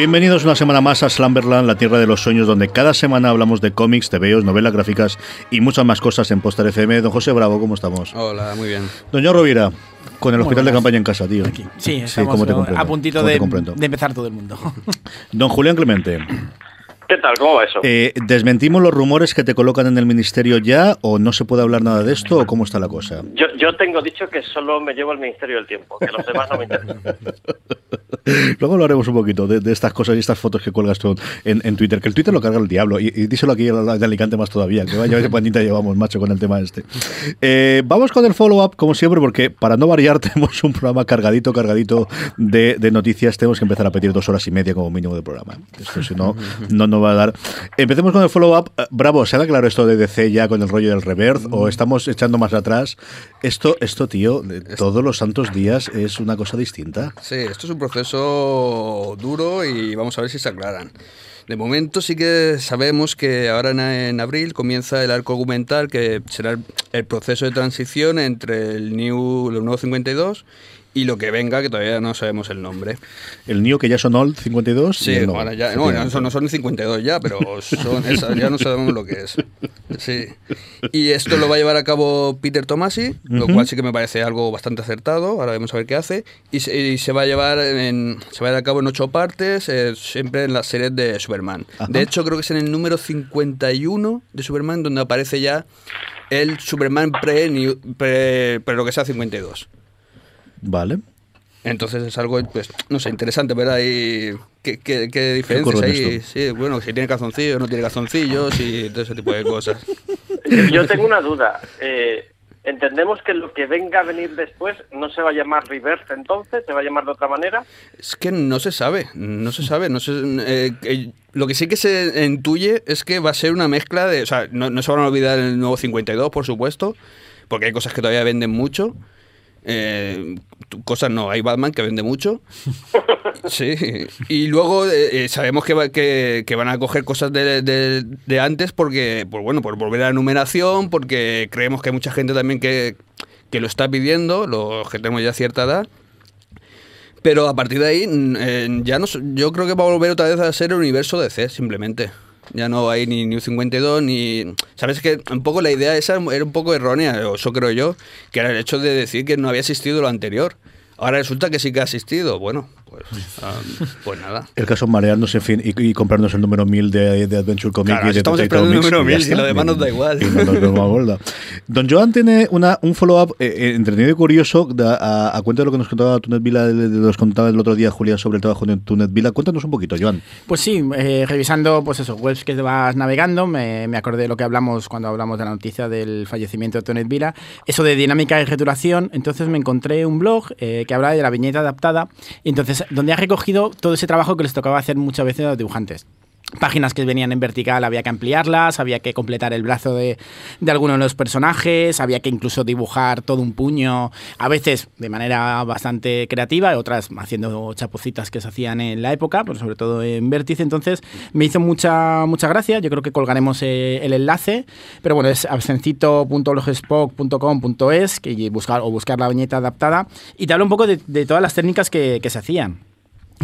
Bienvenidos una semana más a Slumberland, la tierra de los sueños, donde cada semana hablamos de cómics, TVOs, novelas gráficas y muchas más cosas en Póster FM. Don José Bravo, ¿cómo estamos? Hola, muy bien. Doña Rovira, con el hospital de campaña en casa, tío. Sí, estamos ¿cómo te comprendo? a puntito ¿Cómo te de, de empezar todo el mundo. Don Julián Clemente, ¿Qué tal? ¿Cómo va eso? eh, ¿desmentimos los rumores que te colocan en el ministerio ya o no se puede hablar nada de esto o cómo está la cosa? Yo, yo tengo dicho que solo me llevo al Ministerio del Tiempo, que los demás no me interesan. Luego lo haremos un poquito de, de estas cosas y estas fotos que cuelgas tú en, en Twitter, que el Twitter lo carga el diablo. Y, y díselo aquí de Alicante más todavía, que vaya qué pandita llevamos, macho, con el tema este. Eh, vamos con el follow-up, como siempre, porque para no variar tenemos un programa cargadito, cargadito de, de noticias. Tenemos que empezar a pedir dos horas y media como mínimo de programa. Esto si no, no nos va a dar. Empecemos con el follow-up. Eh, Bravo, ¿se ha claro esto de DC ya con el rollo del reverse o estamos echando más atrás? Esto, esto tío, todos los santos días es una cosa distinta. Sí, esto es un proceso duro y vamos a ver si se aclaran. De momento sí que sabemos que ahora en, abril comienza el arco argumental que será el, el proceso de transición entre el New, el nuevo 52 y lo que venga, que todavía no sabemos el nombre. El Neo que ya son Old 52. Sí, el ahora ya, no, no son, no son 52 ya, pero son, esa- ya no sabemos lo que es. Sí. Y esto lo va a llevar a cabo Peter Tomasi, lo cual sí que me parece algo bastante acertado. Ahora vamos a ver qué hace. Y se, y se va a llevar en, se va a llevar a cabo en ocho partes, eh, siempre en las series de Superman. De hecho, creo que es en el número 51 de Superman donde aparece ya el Superman pre, pre, pre lo que sea 52. Vale. Entonces es algo, pues, no sé, interesante ver ahí qué, qué, qué diferencias hay. Sí, bueno, si tiene calzoncillos, no tiene calzoncillos y todo ese tipo de cosas. Yo, yo tengo una duda. Eh, ¿Entendemos que lo que venga a venir después no se va a llamar reverse entonces? ¿Se va a llamar de otra manera? Es que no se sabe, no se sabe. No se, eh, eh, lo que sí que se intuye es que va a ser una mezcla de. O sea, no, no se van a olvidar el nuevo 52, por supuesto, porque hay cosas que todavía venden mucho. Eh, cosas no, hay Batman que vende mucho. Sí, y luego eh, eh, sabemos que, va- que, van a coger cosas de, de- de antes porque, por, bueno, por volver a la numeración, porque creemos que hay mucha gente también que, que lo está pidiendo, los que tenemos ya cierta edad. Pero a partir de ahí, eh, ya no, yo creo que va a volver otra vez a ser el universo DC, simplemente. Ya no hay ni New 52 ni... ¿Sabes que Un poco la idea esa era un poco errónea, eso creo yo, que era el hecho de decir que no había existido lo anterior. Ahora resulta que sí que ha existido. Bueno, pues, ah, pues nada. El caso es marearnos, en fin, y, y comprarnos el número 1000 de, de Adventure Comics Claro, y de estamos esperando el Comics, número y ya 1000, y lo demás nos da igual. Y no nos damos bola. Don Joan tiene una, un follow-up eh, eh, entretenido y curioso da- a, a cuenta de lo que nos contaba Tunet Vila, de- de- nos contaba el otro día Julián sobre el trabajo de Tunet Vila. Cuéntanos un poquito, Joan. Pues sí, eh, revisando pues eso, webs que vas navegando, me, me acordé de lo que hablamos cuando hablamos de la noticia del fallecimiento de Tonet Vila, eso de dinámica y returación, entonces me encontré un blog eh, que habla de la viñeta adaptada, y entonces donde ha recogido todo ese trabajo que les tocaba hacer muchas veces a los dibujantes. Páginas que venían en vertical había que ampliarlas, había que completar el brazo de, de alguno de los personajes, había que incluso dibujar todo un puño, a veces de manera bastante creativa, otras haciendo chapucitas que se hacían en la época, pero sobre todo en Vértice. Entonces me hizo mucha, mucha gracia, yo creo que colgaremos eh, el enlace, pero bueno, es absencito.blogspot.com.es que buscar, o buscar la viñeta adaptada y te habla un poco de, todas las técnicas que se hacían.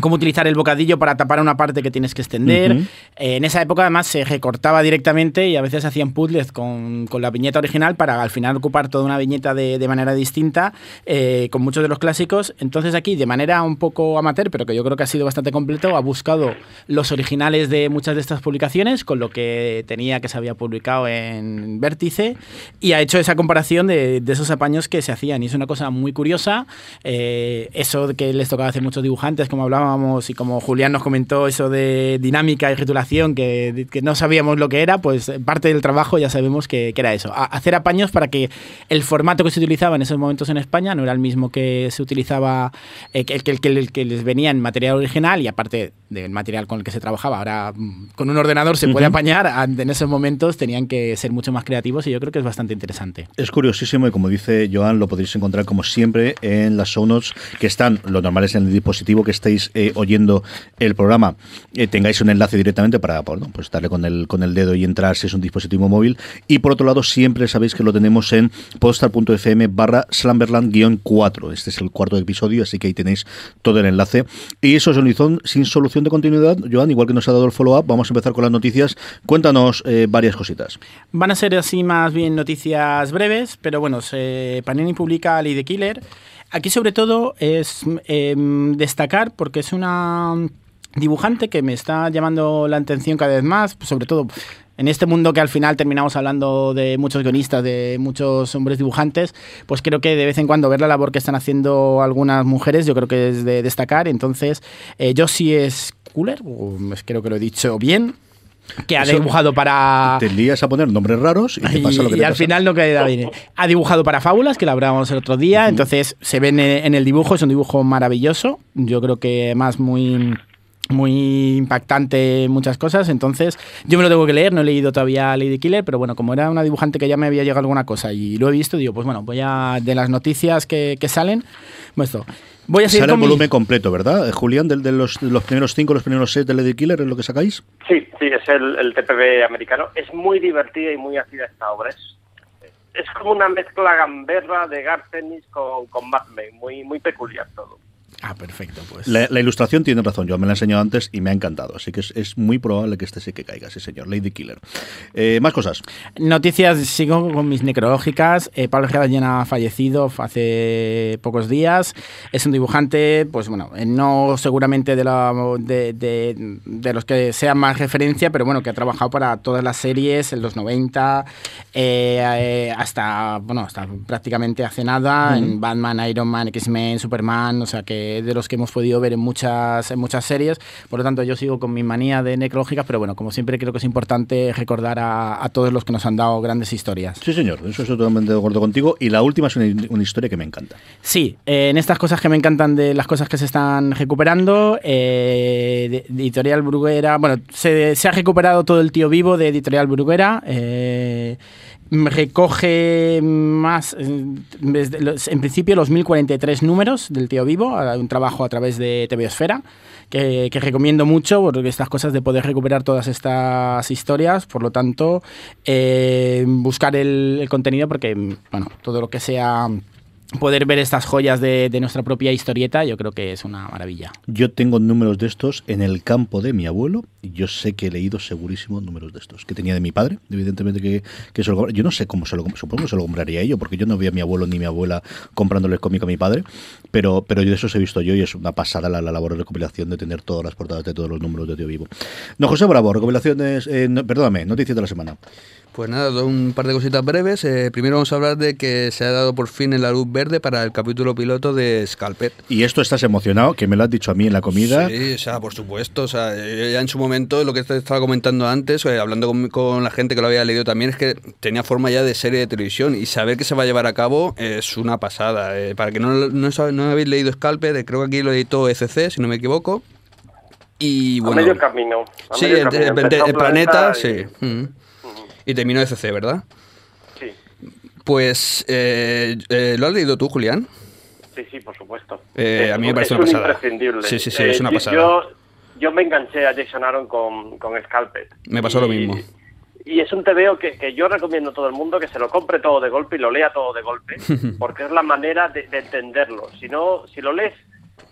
Cómo utilizar el bocadillo para tapar una parte que tienes que extender. Eh, en esa época además se recortaba directamente y a veces hacían puzzles con, con la viñeta original para al final ocupar toda una viñeta de, de manera distinta eh, con muchos de los clásicos. Entonces aquí de manera un poco amateur, pero que yo creo que ha sido bastante completo, ha buscado los originales de muchas de estas publicaciones con lo que tenía que se había publicado en Vértice y ha hecho esa comparación de, de esos apaños que se hacían. Y es una cosa muy curiosa. eh, eso que les tocaba hacer muchos dibujantes, como hablábamos, y como Julián nos comentó, eso de dinámica y titulación, que, que no sabíamos lo que era, pues parte del trabajo ya sabemos que, que era eso. Hacer apaños para que el formato que se utilizaba en esos momentos en España no era el mismo que se utilizaba, eh, que, que- que les venía en material original y aparte del material con el que se trabajaba. Ahora mm, con un ordenador se puede Ujú. apañar, an- en esos momentos tenían que ser mucho más creativos y yo creo que es bastante interesante. Es curiosísimo y como dice Joan, lo podéis encontrar como siempre en las show notes que están, lo normal es en el dispositivo que estéis eh, oyendo el programa, eh, tengáis un enlace directamente para bueno, pues darle con el, con el dedo y entrar si es un dispositivo móvil. Y por otro lado, siempre sabéis que lo tenemos en postar.fm barra slamberland-4. Este es el cuarto episodio, así que ahí tenéis todo el enlace. Y eso es Unizón sin solución de continuidad. Joan, igual que nos ha dado el follow-up, vamos a empezar con las noticias. Cuéntanos eh, varias cositas. Van a ser así más bien noticias breves, pero bueno, se, Panini publica Lady Killer. Aquí sobre todo es em, destacar porque es una dibujante que me está llamando la atención cada vez más, pues sobre todo en este mundo que al final terminamos hablando de muchos guionistas, de muchos hombres dibujantes, pues creo que de vez en cuando ver la labor que están haciendo algunas mujeres, yo creo que es de destacar. Entonces, eh, Josie es Cooler, o creo que lo he dicho bien, que ha Eso- dibujado para... Te lías a poner nombres raros y te pasa lo que y te al pasa. final no queda bien. Ha dibujado para Fábulas, que la hablábamos el otro día, entonces se ven en el dibujo, es un dibujo maravilloso, yo creo que más muy muy impactante en muchas cosas, entonces yo me lo tengo que leer, no he leído todavía Lady Killer, pero bueno, como era una dibujante que ya me había llegado alguna cosa y lo he visto, digo, pues bueno, voy a, de las noticias que, que salen, pues esto, voy a seguir Sale el mi- volumen completo, ¿verdad? Eh, Julián, del- de, los, de los primeros cinco, los primeros seis de Lady Killer, ¿es lo que sacáis? Sí, sí, es el, el TPB americano. Es muy divertida y muy ácida esta obra. Es, es como una mezcla gamberra de Garcenis con, con Mad Men, muy, muy peculiar todo. Ah, perfecto, pues. La, la ilustración tiene razón, yo me la he enseñado antes y me ha encantado, así que es, es muy probable que este sí que caiga, sí señor, Lady Killer. Eh, más cosas. Noticias, sigo con mis necrológicas. Eh, Pablo Gerardien ha fallecido hace pocos días. Es un dibujante, pues bueno, eh, no seguramente de, la, de, de- de los que sean más referencia, pero bueno, que ha trabajado para todas las series en los 90, eh, eh, hasta, bueno, hasta prácticamente hace nada, en Batman, Iron Man, X-Men, Superman, o sea que de los que hemos podido ver en muchas, en muchas series. Por lo tanto, yo sigo con mi manía de necrológicas, pero bueno, como siempre creo que es importante recordar a, a todos los que nos han dado grandes historias. Sí señor, eso estoy totalmente de acuerdo contigo. Y la última es una, una historia que me encanta. Sí, eh, en estas cosas que me encantan de las cosas que se están recuperando, eh, de- de Editorial Bruguera, bueno, se, se ha recuperado todo el tío vivo de Editorial Bruguera. eh, recoge más, eh, en principio, los 1043 números del tío vivo, un trabajo a través de TV Esfera, que, que recomiendo mucho, porque estas cosas de poder recuperar todas estas historias, por lo tanto, eh, buscar el, el contenido, porque, bueno, todo lo que sea poder ver estas joyas de, nuestra propia historieta, yo creo que es una maravilla. Yo tengo números de estos en el campo de mi abuelo y yo sé que he leído segurísimo números de estos, que tenía de mi padre, evidentemente que, que se lo Yo no sé cómo se lo supongo que se lo compraría yo, porque yo no vi a mi abuelo ni mi abuela comprándole el cómic a mi padre, pero, pero yo de esos he visto yo y es una pasada la, la labor de recopilación de tener todas las portadas de todos los números de Tío Vivo. No, José Bravo, recopilaciones, eh, perdóname, noticias de la semana. Pues nada, un par de cositas breves. Eh, primero vamos a hablar de que se ha dado por fin la luz verde para el capítulo piloto de Scalped. Y esto estás emocionado, que me lo has dicho a mí en la comida. Sí, o sea, por supuesto. O sea, eh, ya en su momento, lo que te estaba comentando antes, eh, hablando con, con la gente que lo había leído también, es que tenía forma ya de serie de televisión y saber que se va a llevar a cabo es una pasada. Eh, para que no, no, habéis leído Scalped, eh, creo que aquí lo editó ECC, si no me equivoco. Y bueno. a medio camino. a Sí, medio el, camino. el- Empezó el planeta, y- sí. Mm. Y terminó ECC, ¿verdad? Sí, Pues, eh, eh, ¿lo has leído tú, Julián? sí, sí, por supuesto. Eh, a mí me parece es una un pasada. imprescindible. Sí, sí, sí, Eh, es una yo- pasada. Yo, yo me enganché a Jason Aaron con, con Scalped. Me pasó lo mismo. Y es un TVO que, que yo recomiendo a todo el mundo que se lo compre todo de golpe y lo lea todo de golpe, porque es la manera de, de entenderlo. Si no, si lo lees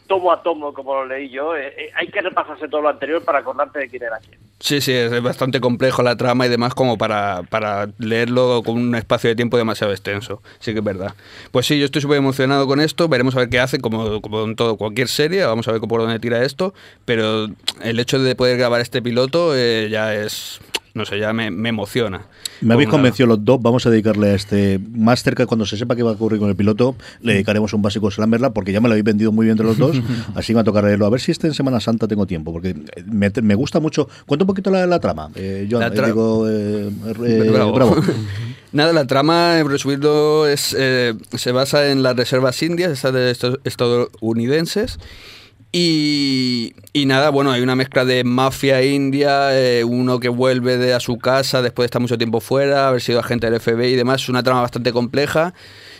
tomo a tomo como lo leí yo, eh, eh, hay que repasarse todo lo anterior para acordarte de quién era quién. Sí, sí, es bastante complejo la trama y demás como para, para leerlo con un espacio de tiempo demasiado extenso. Sí que es verdad. Pues sí, yo estoy súper emocionado con esto. Veremos a ver qué hace, como, como en todo, cualquier serie. Vamos a ver por dónde tira esto. Pero el hecho de poder grabar este piloto eh, ya es no sé, ya me, me emociona. Me habéis convencido los dos, vamos a dedicarle a este, más cerca cuando se sepa qué va a ocurrir con el piloto, le dedicaremos un básico Slammerla, porque ya me lo habéis vendido muy bien entre los dos, así me va a tocar leerlo. A ver si este en Semana Santa tengo tiempo, porque me, me gusta mucho. Cuenta un poquito la, la trama. Eh, yo La tra- digo, eh, eh, Bravo. bravo. Nada, la trama, en resumirlo, es, eh, se basa en las reservas indias, estas de estos estadounidenses. Y, y nada, bueno, hay una mezcla de mafia india, eh, uno que vuelve de a su casa después de estar mucho tiempo fuera, haber sido agente del FBI y demás. Es una trama bastante compleja.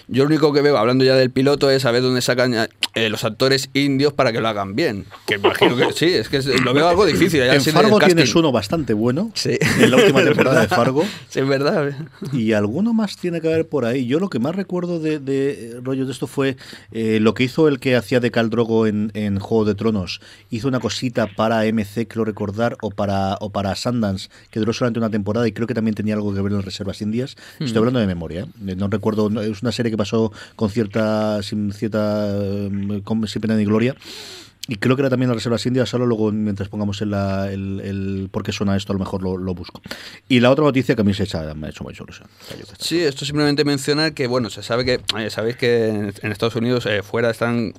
Yo lo único que veo, hablando ya del piloto, es saber dónde sacan eh, los actores indios para que lo hagan bien. Que imagino que sí, es que lo veo algo difícil. ya En Fargo tienes uno bastante bueno, Sí. en la última temporada de. Fargo. Sí, es verdad. Y alguno más tiene que haber por ahí. Yo lo que más recuerdo de, de rollo de esto fue eh, lo que hizo el que hacía de Cal Drogo en, en Juego de Tronos. Hizo una cosita para MC, creo recordar, o para, o para Sundance, que duró solamente una temporada y creo que también tenía algo que ver en reservas indias. Estoy hablando de memoria, ¿eh? No recuerdo, no- es una serie que pasó con cierta, sin cierta, eh, con- sin pena ni gloria. Y creo que era también las reservas indias, solo luego mientras pongamos en la, el, el por qué suena esto, a lo mejor lo, lo busco. Y la otra noticia que a mí se echa- me ha hecho mucha ilusión. Sí, esto simplemente mencionar que, bueno, se sabe que, eh, sabéis que en, en Estados Unidos eh, fuera están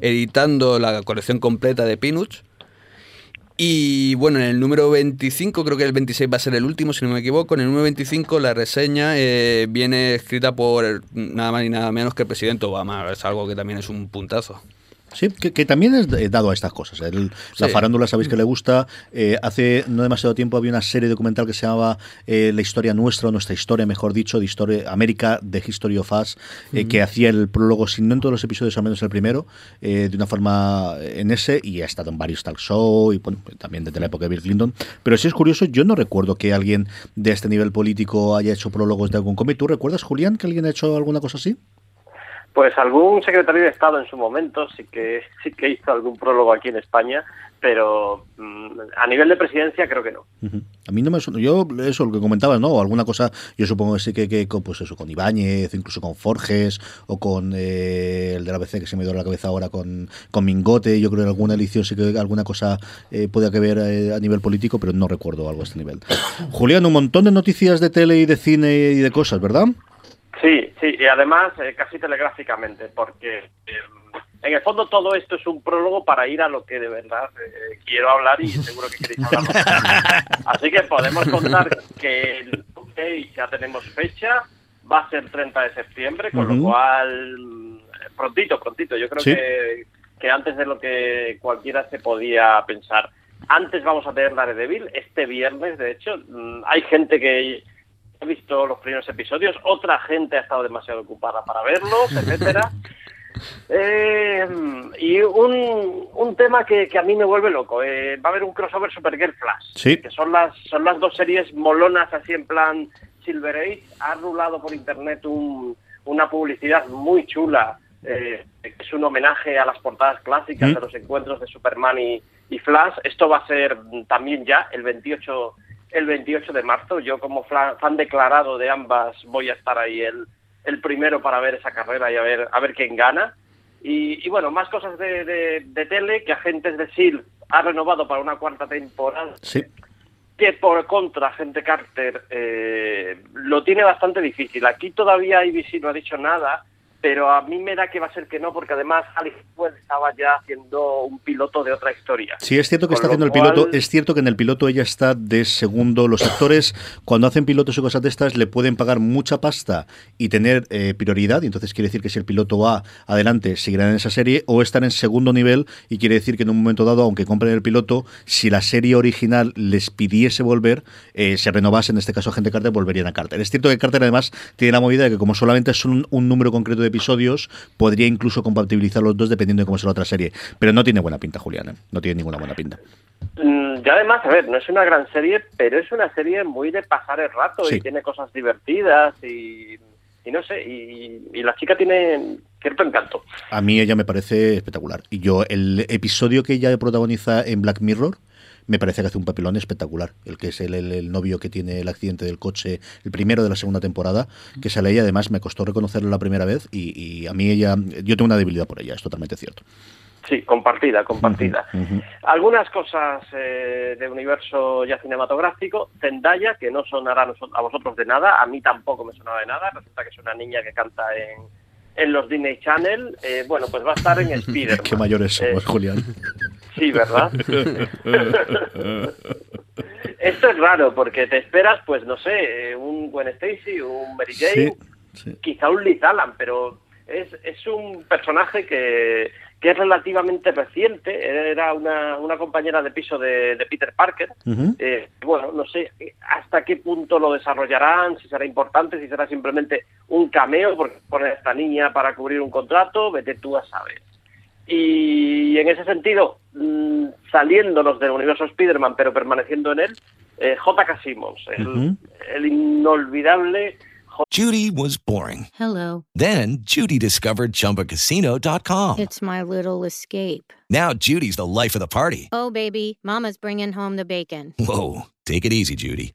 editando la colección completa de Peanuts. Y bueno, en el número 25, creo que el 26 va a ser el último, si no me equivoco. En el número 25 la reseña eh, viene escrita por nada más ni nada menos que el presidente Obama. Es algo que también es un puntazo. Sí, que, que también es dado a estas cosas. El- La farándula sabéis que le gusta. Eh, hace no demasiado tiempo había una serie documental que se llamaba eh, La historia nuestra, o nuestra historia, mejor dicho, de historia América, de History of Us, eh, que hacía el prólogo, sin no en todos los episodios, al menos el primero, de una forma en ese, y ha estado en varios talk show, y bueno, también desde la época de Bill Clinton. Pero sí es curioso, yo no recuerdo que alguien de este nivel político haya hecho prólogos de algún cómic. ¿Tú recuerdas, Julián, que alguien ha hecho alguna cosa así? Pues algún secretario de Estado en su momento sí que sí que hizo algún prólogo aquí en España, pero mm, a nivel de presidencia creo que no. A mí no me. Yo, eso, lo que comentabas, ¿no? Alguna cosa, yo supongo que sí que, que con, pues eso, con Ibáñez, incluso con Forges, o con eh, el de la ABC que se me dio la cabeza ahora, con, con Mingote. Yo creo que alguna edición sí que alguna cosa eh, puede que ver eh, a nivel político, pero no recuerdo algo a este nivel. Julián, un montón de noticias de tele y de cine y de cosas, ¿verdad? Sí, sí, y además eh, casi telegráficamente, porque eh, en el fondo todo esto es un prólogo para ir a lo que de verdad eh, quiero hablar y seguro que queréis hablar. Así que podemos contar que el UK ya tenemos fecha, va a ser 30 de septiembre, con lo cual mm, prontito, prontito. Yo creo Sí. que, que antes de lo que cualquiera se podía pensar. Antes vamos a tener Daredevil, este viernes, de hecho. Mm, Hay gente que visto los primeros episodios, otra gente ha estado demasiado ocupada para verlos, etcétera. Eh, y un, un tema que, que a mí me vuelve loco. eh, va a haber un crossover Supergirl Flash. Sí. Que son las, son las dos series molonas así en plan Silver Age. Ha rulado por internet un- una publicidad muy chula. eh, que es un homenaje a las portadas clásicas Mm. de los encuentros de Superman y, y Flash. Esto va a ser también ya el 28 el 28 de marzo. Yo como fan declarado de ambas voy a estar ahí el, el primero para ver esa carrera y a ver a ver quién gana. Y, y bueno, más cosas de, de- de tele, que Agentes de S.H.I.E.L.D. ha renovado para una cuarta temporada, Sí. que por contra Agente Carter eh, lo tiene bastante difícil. Aquí todavía ABC no ha dicho nada, pero a mí me da que va a ser que no, porque además Alex Well estaba ya haciendo un piloto de otra historia. Sí, es cierto que Con está haciendo el piloto. cual- Es cierto que en el piloto ella está de segundo. Los actores, cuando hacen pilotos y cosas de estas, le pueden pagar mucha pasta y tener eh, prioridad. Y entonces quiere decir que si el piloto va adelante, seguirán en esa serie, o estar en segundo nivel. Y quiere decir que en un momento dado, aunque compren el piloto, si la serie original les pidiese volver, eh, se renovase, en este caso Gente Carter, volverían a Carter. Es cierto que Carter además tiene la movida de que como solamente son un, un número concreto de episodios, podría incluso compatibilizar los dos dependiendo de cómo sea la otra serie. Pero no tiene buena pinta, Julián. ¿eh? No tiene ninguna buena pinta. Mm, Y además, a ver, no es una gran serie, pero es una serie muy de pasar el rato Sí. y tiene cosas divertidas y, y no sé, y, y la chica tiene cierto encanto. A mí ella me parece espectacular. Y yo, el episodio que ella protagoniza en Black Mirror, me parece que hace un papelón espectacular. El que es el, el- el novio que tiene el accidente del coche, el primero de la segunda temporada, que sale ella. Además, me costó reconocerla la primera vez y, y a mí ella, yo tengo una debilidad por ella, es totalmente cierto. Sí, compartida, compartida. Algunas cosas eh, de universo ya cinematográfico. Zendaya, que no sonará a vosotros de nada, a mí tampoco me sonaba de nada. Resulta que es una niña que canta en, en los Disney Channel. Eh, bueno, pues va a estar en Spider-Man. Qué mayores somos, Eh, Julián. Sí, ¿verdad? Esto es raro porque te esperas, pues no sé, eh, un Gwen Stacy, un Mary Jane, Sí, sí. quizá un Liz Allen, pero es, es un personaje que, que es relativamente reciente. Era una, una compañera de piso de, de Peter Parker. Eh, bueno, no sé hasta qué punto lo desarrollarán, si será importante, si será simplemente un cameo, porque ponen a esta niña para cubrir un contrato, vete tú a saber. Y en ese sentido, mm, saliéndonos del universo Spider-Man, pero permaneciendo en él, eh, J.K. Simmons, el, Ujú. el inolvidable Judy was boring. Hello. Then Judy discovered ChumbaCasino.com. It's my little escape. Now Judy's the life of the party. Oh, baby, Mama's bringing home the bacon. Whoa, take it easy, Judy.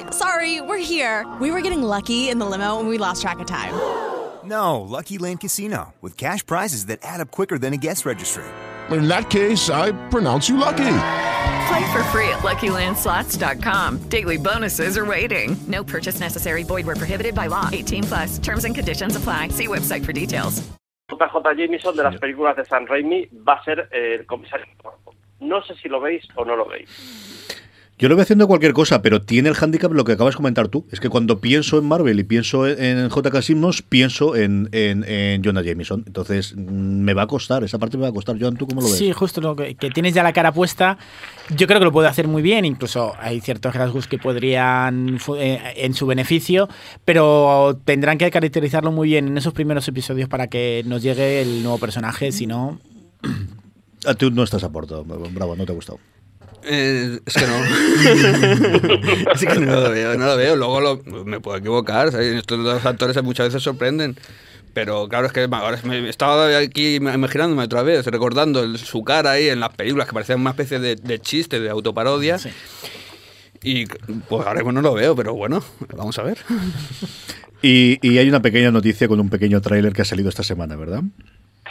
sorry, we're here. We were getting lucky in the limo and we lost track of time. No, Lucky Land Casino, with cash prizes that add up quicker than a guest registry. In that case, I pronounce you lucky. Play for free at LuckyLandSlots.com. Daily bonuses are waiting. No purchase necessary. Void where prohibited by law. 18 plus. Terms and conditions apply. See website for details. JJ Jameson de las películas de San Raimi va a ser el comisario. No sé si lo veis o no lo veis. Yo lo voy haciendo cualquier cosa, pero tiene el hándicap lo que acabas de comentar tú. Es que cuando pienso en Marvel y pienso en, J.K. Simmons, pienso en, en, en Jonah Jameson. Entonces, mm, me va a costar, esa parte me va a costar. Joan, ¿tú cómo lo ves? Sí, justo lo que, que tienes ya la cara puesta. Yo creo que lo puede hacer muy bien, incluso hay ciertos rasgos que podrían eh, en su beneficio, pero tendrán que caracterizarlo muy bien en esos primeros episodios para que nos llegue el nuevo personaje, si no... A ti no estás a porto, bravo, no te ha gustado. Eh, es que no. es que no lo veo, no lo veo. Luego lo- me puedo equivocar. ¿sabes? Estos dos actores muchas veces sorprenden. Pero claro, es que ahora me estaba aquí imaginándome otra vez, recordando el- su cara ahí en las películas que parecían una especie de, de chiste, de autoparodia. Sí. Y pues ahora mismo no lo veo, pero bueno, vamos a ver. Y, y hay una pequeña noticia con un pequeño tráiler que ha salido esta semana, ¿verdad?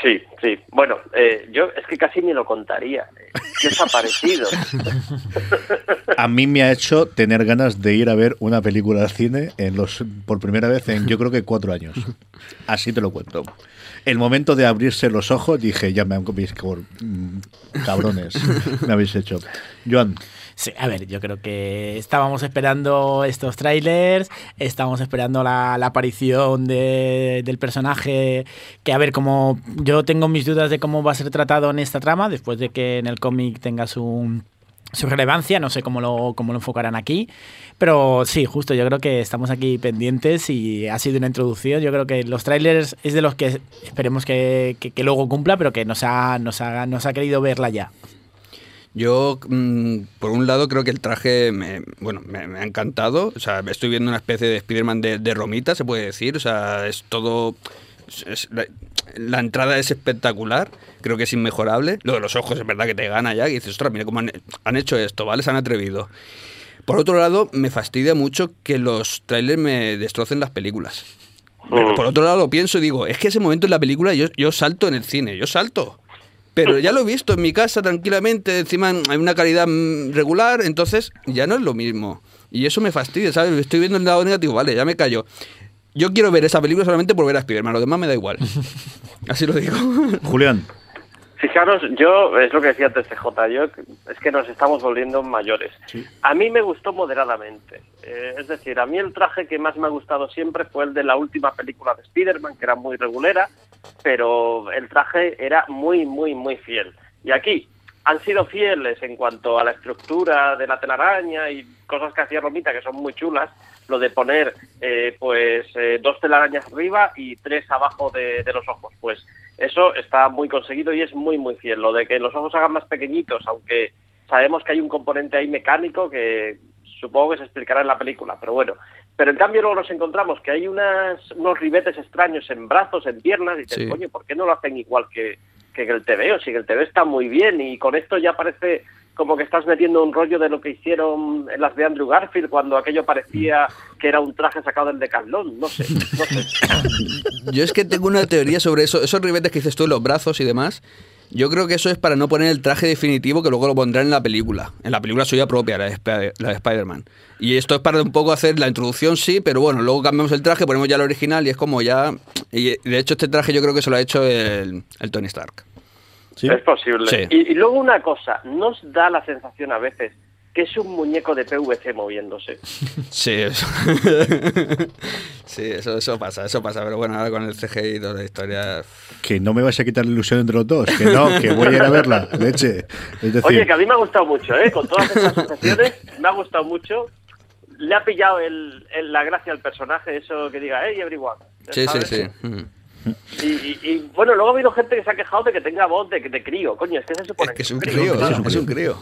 Sí, sí. Bueno, eh, yo es que casi ni lo contaría. ¿Qué os ha parecido? A mí me ha hecho tener ganas de ir a ver una película al cine en los por primera vez en yo creo que cuatro años. Así te lo cuento. El momento de abrirse los ojos dije, ya me han comido cabrones, me habéis hecho. Joan, Sí, a ver, yo creo que estábamos esperando estos trailers, estábamos esperando la, aparición de- del personaje, que a ver cómo... Yo tengo mis dudas de cómo va a ser tratado en esta trama, después de que en el cómic tenga su, su relevancia, no sé cómo lo, cómo lo enfocarán aquí, pero sí, justo, yo creo que estamos aquí pendientes y ha sido una introducción, yo creo que los trailers es de los que esperemos que, que- que luego cumpla, pero que nos ha, nos ha, nos ha querido verla ya. Yo, mm, por un lado, creo que el traje me, bueno, me, me ha encantado. O sea, estoy viendo una especie de Spider-Man de, de Romita, se puede decir. O sea, es todo. es- la, la entrada es espectacular, creo que es inmejorable. Lo de los ojos es verdad que te gana ya. Y dices, ostras, mira cómo han, han hecho esto, ¿vale? Se han atrevido. Por otro lado, me fastidia mucho que los trailers me destrocen las películas. Pero por otro lado lo pienso y digo, es que ese momento en la película yo, yo salto en el cine, yo salto. Pero ya lo he visto en mi casa tranquilamente, encima hay una calidad mm, regular, entonces ya no es lo mismo. Y eso me fastidia, ¿sabes? Estoy viendo el lado negativo, vale, ya me callo. Yo quiero ver esa película solamente por ver a Spiderman, lo demás me da igual. Así lo digo. Julián, Fijaros, yo, es lo que decía antes CJ, yo, es que nos estamos volviendo mayores. A mí me gustó moderadamente. Eh, es decir, a mí el traje que más me ha gustado siempre fue el de la última película de Spider-Man, que era muy regulera. Pero el traje era muy, muy, muy fiel. Y aquí han sido fieles en cuanto a la estructura de la telaraña y cosas que hacía Romita que son muy chulas, lo de poner eh, pues eh, dos telarañas arriba y tres abajo de, de los ojos, pues eso está muy conseguido y es muy muy fiel. Lo de que los ojos hagan más pequeñitos, aunque sabemos que hay un componente ahí mecánico que supongo que se explicará en la película, pero bueno. Pero en cambio luego nos encontramos que hay unas, unos ribetes extraños en brazos, en piernas, y dices, Sí. coño, ¿por qué no lo hacen igual que, que el TV? O si el TV está muy bien y con esto ya parece como que estás metiendo un rollo de lo que hicieron en las de Andrew Garfield cuando aquello parecía que era un traje sacado del decathlon, no sé, no sé. Yo es que tengo una teoría sobre eso, esos ribetes que dices tú, los brazos y demás. Yo creo que eso es para no poner el traje definitivo que luego lo pondrán en la película, en la película suya propia, la de, Sp- la de Spider-Man. Y esto es para un poco hacer la introducción, sí, pero bueno, luego cambiamos el traje, ponemos ya el original y es como ya... Y de hecho este traje yo creo que se lo ha hecho el, el Tony Stark. Es posible. Sí. Y, y luego una cosa, nos da la sensación a veces que es un muñeco de PVC moviéndose. Sí, eso. sí, eso, eso pasa, eso pasa. Pero bueno, ahora con el CGI y toda la historia... Que no me vais a quitar la ilusión entre los dos, que no, que voy a ir a verla, leche. Es decir, Oye, que a mí me ha gustado mucho, ¿eh? Con todas estas asociaciones, me ha gustado mucho. Le ha pillado el, el- la gracia al personaje, eso que diga, hey, everyone. Sí, sí, ¿sabes? sí. Mm. Y, y- y, bueno, luego ha habido gente que se ha quejado de que tenga voz de, de crío. Coño, es que se supone que es un crío, crío, claro. es un crío.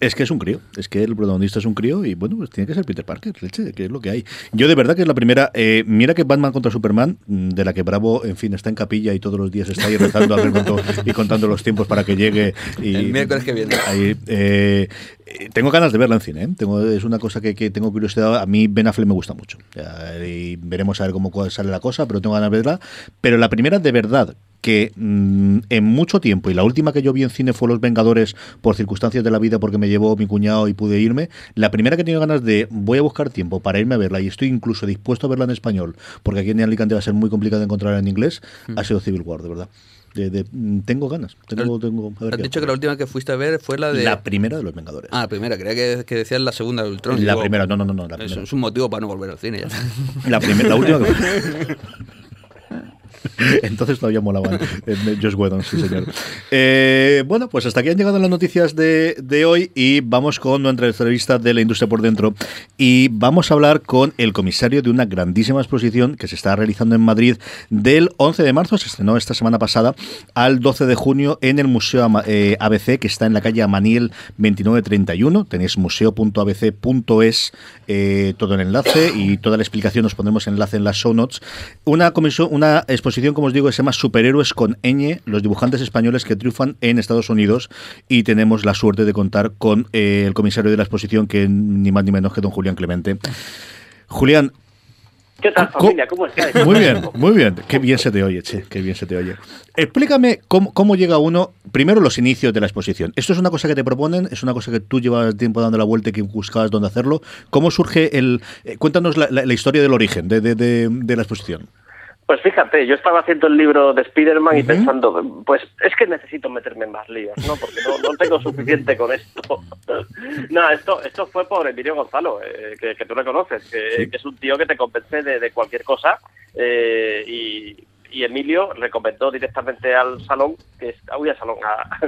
Es que es un crío, es que el protagonista es un crío y bueno, pues tiene que ser Peter Parker, leche, que es lo que hay. Yo de verdad que es la primera, eh, mira que Batman contra Superman, mm, de la que Bravo, en fin, está en capilla y todos los días está ahí rezando a ver cuánto- y contando los tiempos para que llegue. Y, El miércoles que viene. ahí, eh, tengo ganas de verla en cine, ¿eh? tengo, es una cosa que, que tengo curiosidad, a mí Ben Affleck me gusta mucho Ya, y veremos a ver cómo sale la cosa, pero tengo ganas de verla. Pero la primera de verdad que mm, en mucho tiempo, y la última que yo vi en cine fue Los Vengadores por circunstancias de la vida, porque me llevó mi cuñado y pude irme, la primera que he tenido ganas de voy a buscar tiempo para irme a verla y estoy incluso dispuesto a verla en español, porque aquí en Alicante va a ser muy complicado encontrarla en inglés, ha sido Civil War, de verdad. De- de- mm, tengo ganas. Tengo, tengo, a ver Has dicho que la última que fuiste a ver fue la de... La primera de Los Vengadores. Ah, la primera, creía que, que decías la segunda de Ultron. La Digo, primera, no, no, no, no, la es, un motivo para no volver al cine ya. La, primera, la última que Entonces todavía molaban Josh Whedon, sí señor. Eh, bueno, pues hasta aquí han llegado las noticias de, de hoy y vamos con nuestra entrevista de la industria por dentro y vamos a hablar con el comisario de una grandísima exposición que se está realizando en Madrid del 11 de marzo, se estrenó esta semana pasada, al 12 de junio en el Museo Ama- eh, ABC que está en la calle Amaniel 2931. Tenéis museo.abc.es eh, todo el enlace y toda la explicación os pondremos enlace en las show notes. Una comisión, una exposición, como os digo, se llama Superhéroes con ñ, los dibujantes españoles que triunfan en Estados Unidos y tenemos la suerte de contar con eh, el comisario de la exposición, que ni más ni menos que don Julián Clemente. Julián, ¿Qué tal, Co- familia? ¿Cómo estáis? muy bien, muy bien. Qué bien se te oye, che, qué bien se te oye. Explícame cómo, cómo llega uno, primero los inicios de la exposición. ¿Esto es una cosa que te proponen? ¿Es una cosa que tú llevas tiempo dando la vuelta y que buscabas dónde hacerlo? ¿Cómo surge el... eh, cuéntanos la, la- la historia del origen de, de- de- de la exposición. Pues fíjate, yo estaba haciendo el libro de Spider-Man y pensando, pues es que necesito meterme en más líos, ¿no? Porque no, no tengo suficiente con esto. no, esto esto fue por Emilio Gonzalo, eh, que, que tú le conoces, que, que es un tío que te convence de, de cualquier cosa eh, y, y Emilio recomendó directamente al salón, que es, uy, al salón, a-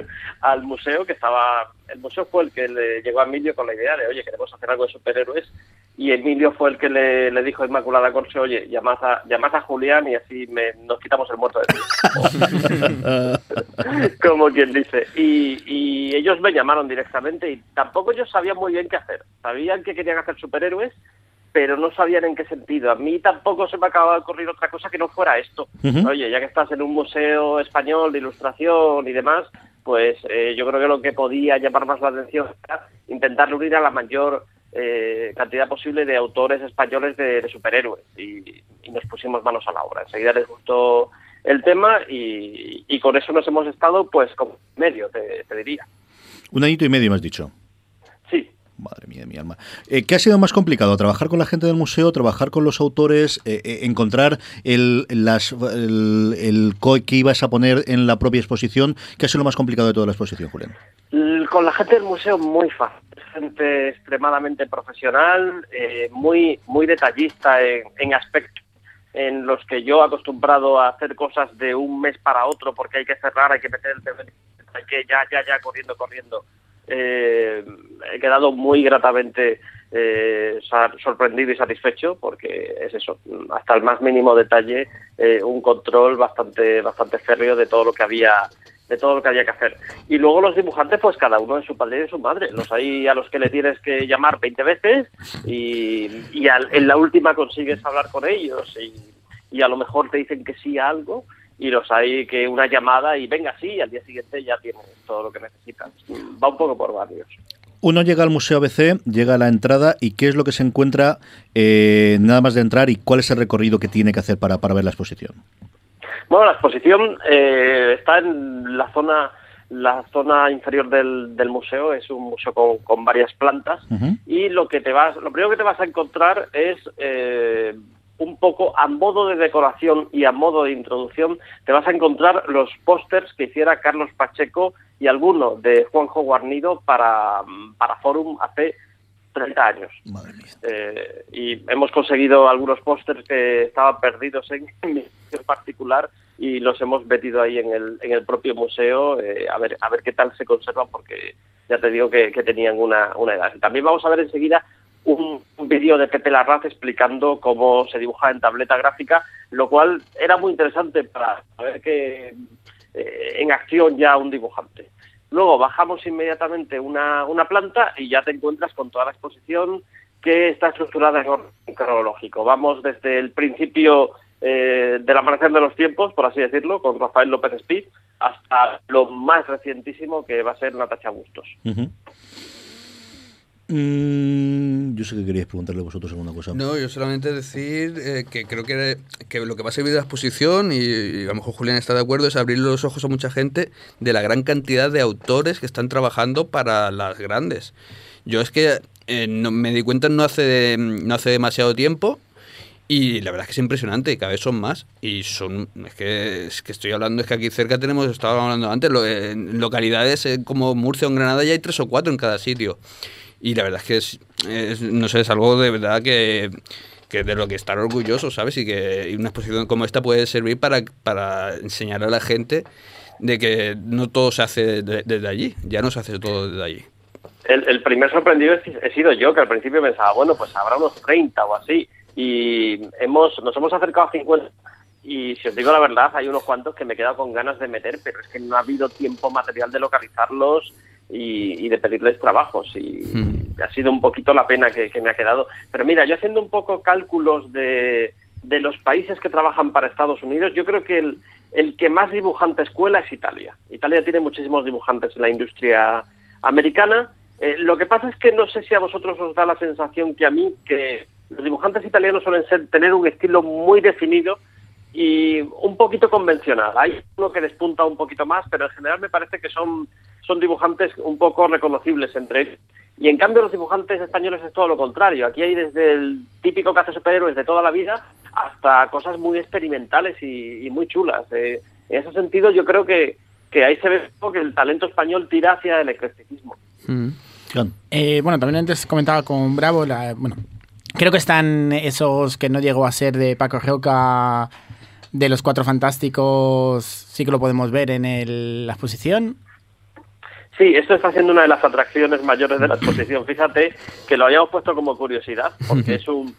al museo, que estaba, el museo fue el que le llegó a Emilio con la idea de, oye, queremos hacer algo de superhéroes y Emilio fue el que le, le dijo a Inmaculada Corse, oye, llamad a, llamad a Julián y así me- nos quitamos el muerto de ti. Como quien dice. Y, y ellos me llamaron directamente y tampoco ellos sabían muy bien qué hacer. Sabían que querían hacer superhéroes, pero no sabían en qué sentido. A mí tampoco se me acababa de ocurrir otra cosa que no fuera esto. Oye, ya que estás en un museo español de ilustración y demás, pues eh, yo creo que lo que podía llamar más la atención era intentar reunir a la mayor eh, cantidad posible de autores españoles de, de superhéroes y, y nos pusimos manos a la obra. Enseguida les gustó el tema y, y con eso nos hemos estado pues como medio, te, te diría. Un añito y medio me has dicho. Madre mía, mi alma. Eh, ¿Qué ha sido más complicado? ¿Trabajar con la gente del museo? ¿Trabajar con los autores? eh, eh, ¿Encontrar el, las, el, el co que ibas a poner en la propia exposición? ¿Qué ha sido lo más complicado de toda la exposición, Julián? Con la gente del museo muy fácil, gente extremadamente profesional, muy muy detallista en, en aspectos en los que yo acostumbrado a hacer cosas de un mes para otro porque hay que cerrar, hay que meter el hay que ya, ya, ya, corriendo, corriendo. Eh, he quedado muy gratamente eh, sorprendido y satisfecho porque es eso, hasta el más mínimo detalle, eh, un control bastante, bastante férreo de todo lo que había de todo lo que había que hacer. Y luego los dibujantes, pues cada uno en su padre y en su madre. Los hay a los que le tienes que llamar 20 veces y, y al- en la última consigues hablar con ellos y, y a lo mejor te dicen que sí a algo y los hay que una llamada y venga sí, y al día siguiente ya tienes todo lo que necesitas. Va un poco por barrios. Uno llega al Museo ABC, llega a la entrada y qué es lo que se encuentra eh, nada más de entrar y cuál es el recorrido que tiene que hacer para, para ver la exposición. Bueno, la exposición eh, está en la zona la zona inferior del, del museo es un museo con, con varias plantas y lo que te vas lo primero que te vas a encontrar es eh, un poco a modo de decoración y a modo de introducción te vas a encontrar los pósters que hiciera Carlos Pacheco y alguno de Juanjo Guarnido para, para Forum hace 30 años. Eh, y hemos conseguido algunos pósters que estaban perdidos en, mi particular y los hemos metido ahí en el, en el propio museo eh, a ver a ver qué tal se conservan porque ya te digo que, que tenían una, una edad. También vamos a ver enseguida un, vídeo de Pepe Larraz explicando cómo se dibuja en tableta gráfica, lo cual era muy interesante para ver que eh, en acción ya un dibujante. Luego bajamos inmediatamente una, una planta y ya te encuentras con toda la exposición que está estructurada en orden cronológico. Vamos desde el principio eh, del amanecer de los tiempos, por así decirlo, con Rafael López Speed, hasta lo más recientísimo que va a ser Natacha Bustos. Mm, yo sé que queríais preguntarle vosotros alguna cosa. No, yo solamente decir eh, que creo que, que lo que va a servir de la exposición, y, a lo mejor Julián está de acuerdo, es abrir los ojos a mucha gente de la gran cantidad de autores que están trabajando para las grandes. Yo es que eh, me di cuenta no hace, no hace demasiado tiempo y la verdad es que es impresionante, y cada vez son más. Y son, es que, es que estoy hablando, es que aquí cerca tenemos, estaba hablando antes, localidades eh, como Murcia o Granada ya hay tres o cuatro en cada sitio. Y la verdad es que es, es- no sé, es algo de verdad que, que de lo que estar orgulloso, ¿sabes? Y que una exposición como esta puede servir para, para enseñar a la gente de que no todo se hace de- desde allí, ya no se hace todo desde allí. El, el primer sorprendido he sido yo, que al principio pensaba, bueno, pues habrá unos 30 o así. Y hemos nos hemos acercado a 50. Y si os digo la verdad, hay unos cuantos que me he quedado con ganas de meter, pero es que no ha habido tiempo material de localizarlos y, y de pedirles trabajos. Y ha sido un poquito la pena que, que me ha quedado. Pero mira, yo haciendo un poco cálculos de, de los países que trabajan para Estados Unidos, yo creo que el, el que más dibujante escuela es Italia. Italia tiene muchísimos dibujantes en la industria americana. Eh, lo que pasa es que no sé si a vosotros os da la sensación que a mí, que los dibujantes italianos suelen ser, tener un estilo muy definido y un poquito convencional. Hay uno que despunta un poquito más, pero en general me parece que son, son dibujantes un poco reconocibles entre ellos. Y en cambio los dibujantes españoles es todo lo contrario. Aquí hay desde el típico que hace superhéroes de toda la vida hasta cosas muy experimentales y, y muy chulas. Eh, en ese sentido yo creo que, que ahí se ve que el talento español tira hacia el eclecticismo. Eh, bueno, también antes comentaba con Bravo, la- bueno, creo que están esos que no llegó a ser de Paco Roca, de los Cuatro Fantásticos, sí que lo podemos ver en el- la exposición. Sí, esto está siendo una de las atracciones mayores de la exposición. Fíjate que lo habíamos puesto como curiosidad, porque es un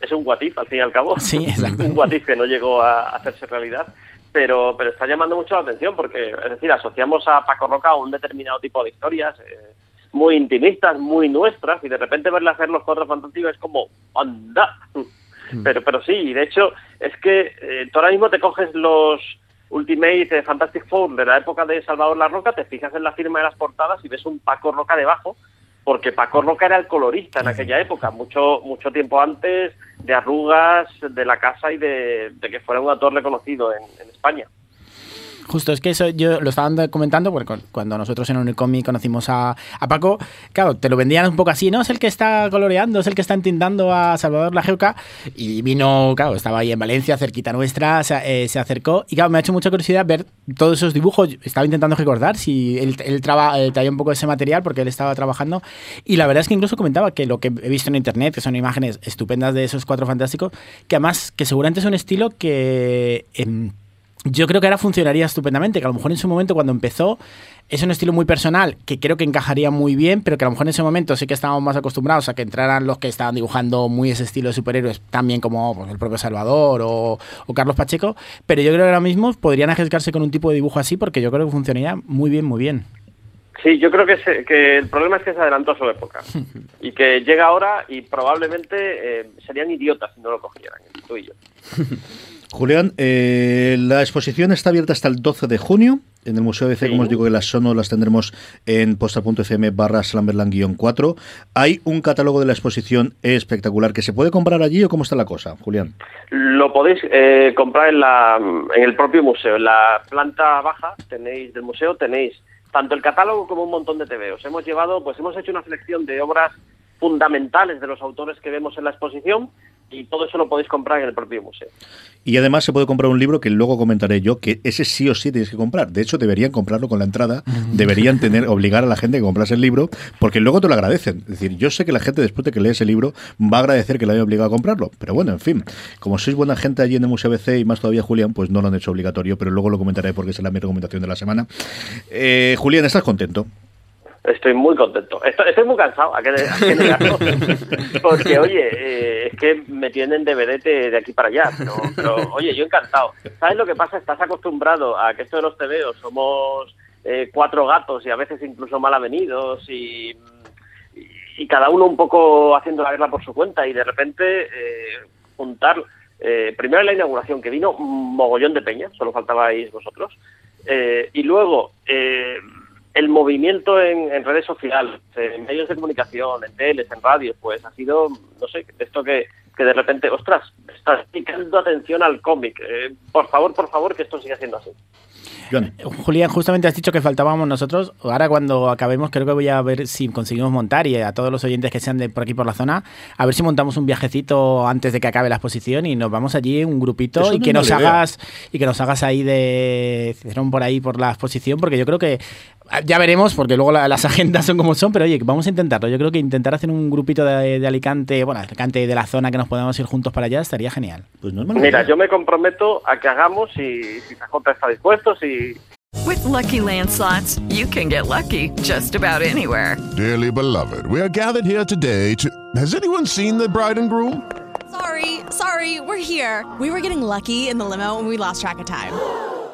es un what if, al fin y al cabo. Sí, exacto. un what if que no llegó a hacerse realidad. Pero, pero está llamando mucho la atención porque, es decir, asociamos a Paco Roca a un determinado tipo de historias eh, muy intimistas, muy nuestras, y de repente verle hacer los cuatro fantásticos es como, anda. Pero, pero sí, y de hecho, es que eh, tú ahora mismo te coges los Ultimate eh, Fantastic Four de la época de Salvador La Roca, te fijas en la firma de las portadas y ves un Paco Roca debajo, porque Paco Roca era el colorista en aquella época, mucho mucho tiempo antes de Arrugas, de la casa y de, de que fuera un autor reconocido en, en España. Justo, es que eso yo lo estaban comentando porque cuando nosotros en Unicomi conocimos a, a, Paco, claro, te lo vendían un poco así, ¿no? Es el que está coloreando, es el que está entintando a Salvador La Geuca y vino, claro, estaba ahí en Valencia, cerquita nuestra, se, eh, se acercó y claro, me ha hecho mucha curiosidad ver todos esos dibujos. Estaba intentando recordar si él, él, él traía un poco ese material porque él estaba trabajando y la verdad es que incluso comentaba que lo que he visto en internet, que son imágenes estupendas de esos cuatro fantásticos, que además, que seguramente es un estilo que... Eh, yo creo que ahora funcionaría estupendamente, que a lo mejor en su momento cuando empezó es un estilo muy personal que creo que encajaría muy bien, pero que a lo mejor en ese momento sí que estábamos más acostumbrados a que entraran los que estaban dibujando muy ese estilo de superhéroes, también como pues, el propio Salvador o, o, Carlos Pacheco, pero yo creo que ahora mismo podrían arriesgarse con un tipo de dibujo así porque yo creo que funcionaría muy bien, muy bien. Sí, yo creo que, se, que el problema es que se adelantó a su época y que llega ahora y probablemente eh, serían idiotas si no lo cogieran, tú y yo. Julián, eh, la exposición está abierta hasta el 12 de junio en el Museo de C, sí. como os digo, que las sono las tendremos en posta.fm barra slamberland-4. ¿Hay un catálogo de la exposición espectacular que se puede comprar allí o cómo está la cosa, Julián? Lo podéis eh, comprar en, la, en el propio museo. En la planta baja tenéis del museo tenéis tanto el catálogo como un montón de TVOs. Hemos llevado, pues hemos hecho una selección de obras fundamentales de los autores que vemos en la exposición y todo eso lo podéis comprar en el propio museo. Y además se puede comprar un libro que luego comentaré yo, que ese sí o sí tienes que comprar. De hecho, deberían comprarlo con la entrada, deberían tener obligar a la gente a que comprase el libro, porque luego te lo agradecen. Es decir, yo sé que la gente después de que lee ese libro va a agradecer que le haya obligado a comprarlo. Pero bueno, en fin, como sois buena gente allí en el Museo BC y más todavía Julián, pues no lo han hecho obligatorio, pero luego lo comentaré porque será mi recomendación de la semana. Eh, Julián, ¿estás contento? Estoy muy contento. Estoy, estoy muy cansado, ¿a qué, a qué negarlo? Porque, oye, eh, es que me tienen de vedete de aquí para allá. Pero, pero, oye, yo encantado. ¿Sabes lo que pasa? Estás acostumbrado a que esto de los tebeos somos eh, cuatro gatos y a veces incluso mal avenidos y, y, y, cada uno un poco haciendo la guerra por su cuenta y de repente eh, juntar, eh, primero en la inauguración, que vino un mogollón de peña, solo faltabais vosotros, eh, y luego el movimiento en, en, redes sociales, en medios de comunicación, en teles, en radios, pues ha sido, no sé, esto que, que de repente, ostras, estás picando atención al cómic. Eh, por favor, por favor, que esto siga siendo así. Julián, justamente has dicho que faltábamos nosotros. Ahora cuando acabemos creo que voy a ver si conseguimos montar y a todos los oyentes que sean de por aquí por la zona, a ver si montamos un viajecito antes de que acabe la exposición y nos vamos allí un grupito Eso y que nos hagas y que nos hagas ahí de por ahí por la exposición porque yo creo que ya veremos, porque luego la, las agendas son como son, pero oye, vamos a intentarlo. Yo creo que intentar hacer un grupito de, de Alicante, bueno, Alicante de la zona que nos podamos ir juntos para allá estaría genial. Pues no Mira, yo me comprometo a que hagamos si, si CJ está dispuesto, si... With lucky landslots, you can get lucky just about anywhere. Dearly beloved, we are gathered here today to. Has anyone seen the bride and groom? Sorry, sorry, we're here. We were getting lucky in the limo and we lost track of time.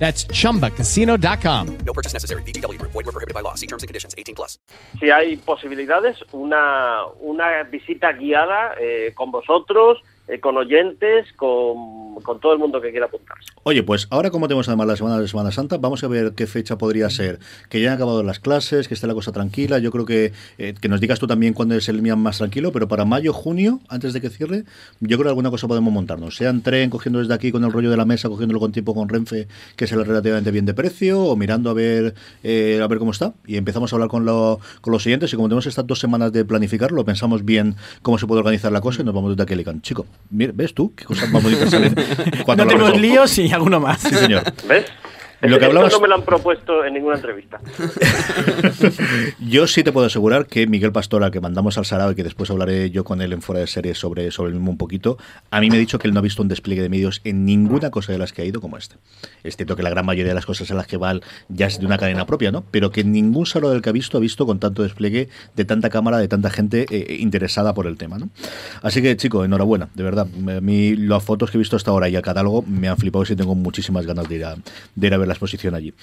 That's chumbacasino.com. No purchase necessary. BGW. Void were prohibited by law. See terms and conditions 18 plus. Si hay posibilidades, una, una visita guiada eh, con vosotros, eh, con oyentes, con, con, todo el mundo que quiera apuntarse. Oye, pues ahora como tenemos además la semana de Semana Santa, vamos a ver qué fecha podría ser. Que ya han acabado las clases, que esté la cosa tranquila. Yo creo que eh, que nos digas tú también cuándo es el día más tranquilo, pero para mayo, junio, antes de que cierre, yo creo que alguna cosa podemos montarnos. Sea en tren, cogiendo desde aquí con el rollo de la mesa, cogiéndolo con tiempo con Renfe, que sale relativamente bien de precio, o mirando a ver eh, a ver cómo está. Y empezamos a hablar con, lo, con los siguientes. Y como tenemos estas dos semanas de planificar, lo pensamos bien cómo se puede organizar la cosa y nos vamos desde aquí. Chico, Mira, ¿ves tú qué cosas más bonitas salen? no tenemos líos y alguno más. Sí, señor. ¿Ves? Lo que Esto hablabas- no me lo han propuesto en ninguna entrevista. Yo sí te puedo asegurar que Miguel Pastor, al que mandamos al Sarao y que después hablaré yo con él en fuera de serie sobre, sobre el mismo un poquito, a mí me ha dicho que él no ha visto un despliegue de medios en ninguna cosa de las que ha ido como este. Es cierto que la gran mayoría de las cosas en las que va ya es de una cadena propia, ¿no? Pero que ningún salón del que ha visto ha visto con tanto despliegue de tanta cámara, de tanta gente eh, interesada por el tema, ¿no? Así que, chico, enhorabuena, de verdad. A mí las fotos que he visto hasta ahora y el catálogo me han flipado y tengo muchísimas ganas de ir a, de ir a ver la exposición allí.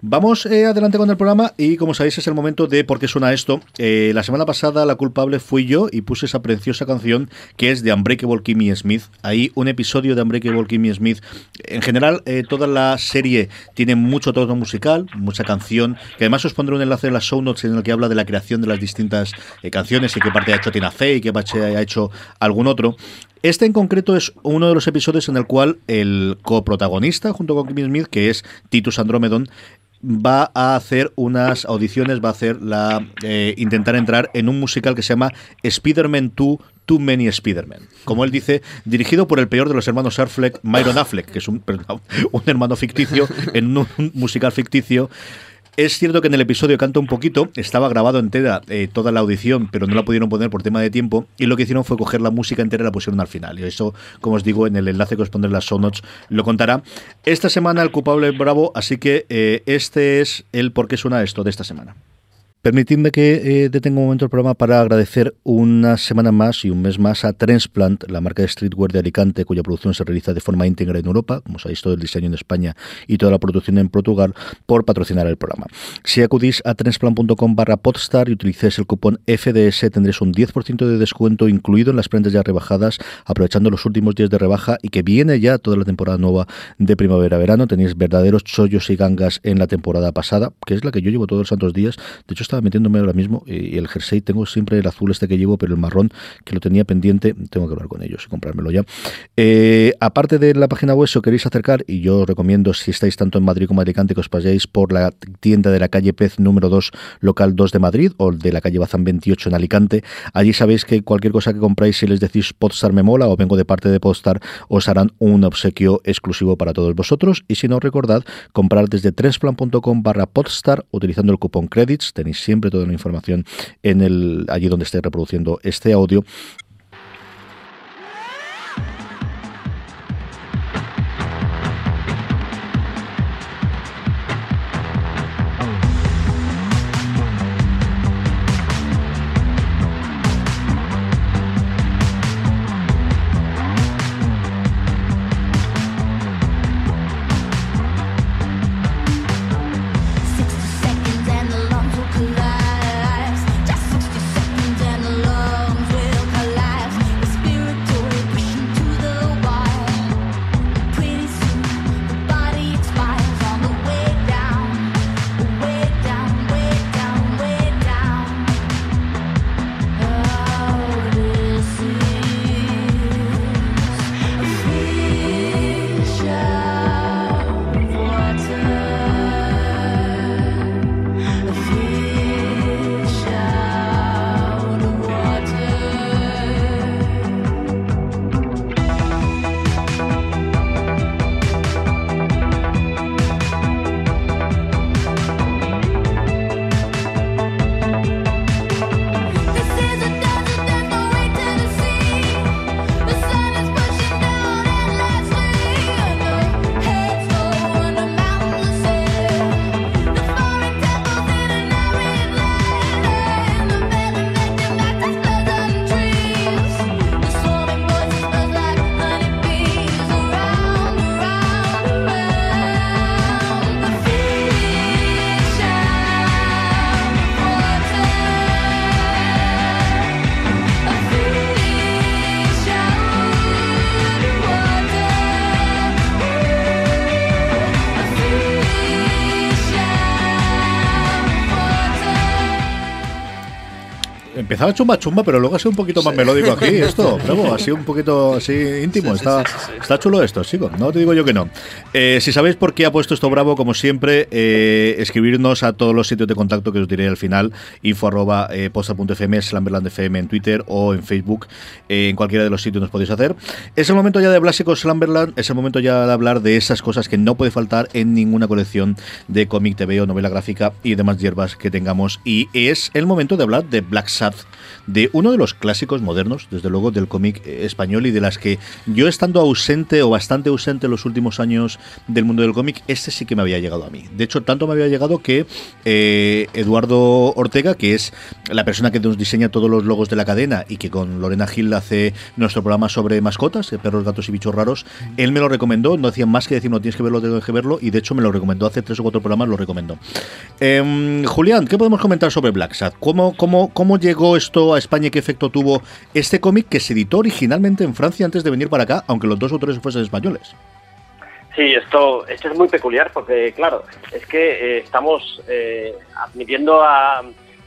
Vamos eh, adelante con el programa y como sabéis es el momento de por qué suena esto. Eh, la semana pasada la culpable fui yo y puse esa preciosa canción que es de Unbreakable Kimmy Smith. Ahí un episodio de Unbreakable Kimmy Smith. En general eh, toda la serie tiene mucho tono musical, mucha canción, que además os pondré un enlace en las show notes en el que habla de la creación de las distintas canciones y qué parte ha hecho Tina Fey y qué parte ha hecho algún otro. Este en concreto es uno de los episodios en el cual el coprotagonista, junto con Kimmy Smith, que es Titus Andromedon, va a hacer unas audiciones, va a hacer la eh, intentar entrar en un musical que se llama Spider-Man 2 Too Many Spider-Man. Como él dice, dirigido por el peor de los hermanos Affleck, Myron Affleck, que es un, hermano ficticio, en un musical ficticio. Es cierto que en el episodio canta un poquito, estaba grabado entera eh, toda la audición, pero no la pudieron poner por tema de tiempo, y lo que hicieron fue coger la música entera y la pusieron al final. Y eso, como os digo, en el enlace que os pondré en las lo contará. Esta semana el culpable es Bravo, así que eh, este es el por qué suena esto de esta semana. Permitidme que eh, detenga un momento el programa para agradecer una semana más y un mes más a Transplant, la marca de streetwear de Alicante, cuya producción se realiza de forma íntegra en Europa, como sabéis, todo el diseño en España y toda la producción en Portugal, por patrocinar el programa. Si acudís a transplant.com barra podstar y utilizáis el cupón FDS, tendréis un 10% de descuento incluido en las prendas ya rebajadas, aprovechando los últimos días de rebaja y que viene ya toda la temporada nueva de primavera-verano. Tenéis verdaderos chollos y gangas en la temporada pasada, que es la que yo llevo todos los santos días. De hecho, metiéndome ahora mismo y el jersey tengo siempre el azul este que llevo, pero el marrón que lo tenía pendiente, tengo que hablar con ellos y comprármelo ya. Eh, aparte de la página web, si os queréis acercar, y yo os recomiendo, si estáis tanto en Madrid como en Alicante, que os paséis por la tienda de la calle Pez número 2, local 2 de Madrid, o de la calle Bazán 28 en Alicante. Allí sabéis que cualquier cosa que compráis, si les decís Podstar me mola o vengo de parte de Podstar, os harán un obsequio exclusivo para todos vosotros. Y si no, recordad, comprar desde transplan.com barra Podstar utilizando el cupón credits. Tenéis siempre toda la información en el allí donde esté reproduciendo este audio. Empezaba chumba chumba, pero luego ha sido un poquito más melódico aquí esto. Bravo, ha sido un poquito así íntimo. está, está chulo esto, chicos. No te digo yo que no. Eh, si sabéis por qué ha puesto esto bravo, como siempre, eh, escribirnos a todos los sitios de contacto que os diré al final. Info arroba eh, posta.fm, Slamberland FM en Twitter o en Facebook. eh, en cualquiera de los sitios nos podéis hacer. Es el momento ya de Blásico Slamberland. Es el momento ya de hablar de esas cosas que no puede faltar en ninguna colección de cómic, TV o novela gráfica y demás hierbas que tengamos. Y es el momento de hablar de Black Sabbath, de uno de los clásicos modernos, desde luego, del cómic eh, español y de las que yo estando ausente o bastante ausente en los últimos años del mundo del cómic, este sí que me había llegado a mí. De hecho, tanto me había llegado que eh, Eduardo Ortega, que es la persona que nos diseña todos los logos de la cadena y que con Lorena Gil hace nuestro programa sobre mascotas, eh, perros, gatos y bichos raros, él me lo recomendó, no hacía más que decir, no tienes que verlo, tienes que verlo, y de hecho me lo recomendó hace tres o cuatro programas, lo recomendó. Em, Julián, ¿qué podemos comentar sobre Black Sad? ¿Cómo, cómo, ¿Cómo llegó esto a España y qué efecto tuvo este cómic que se editó originalmente en Francia antes de venir para acá, aunque los dos autores fuesen españoles? Sí, esto, esto es muy peculiar porque, claro, es que eh, estamos eh, admitiendo a,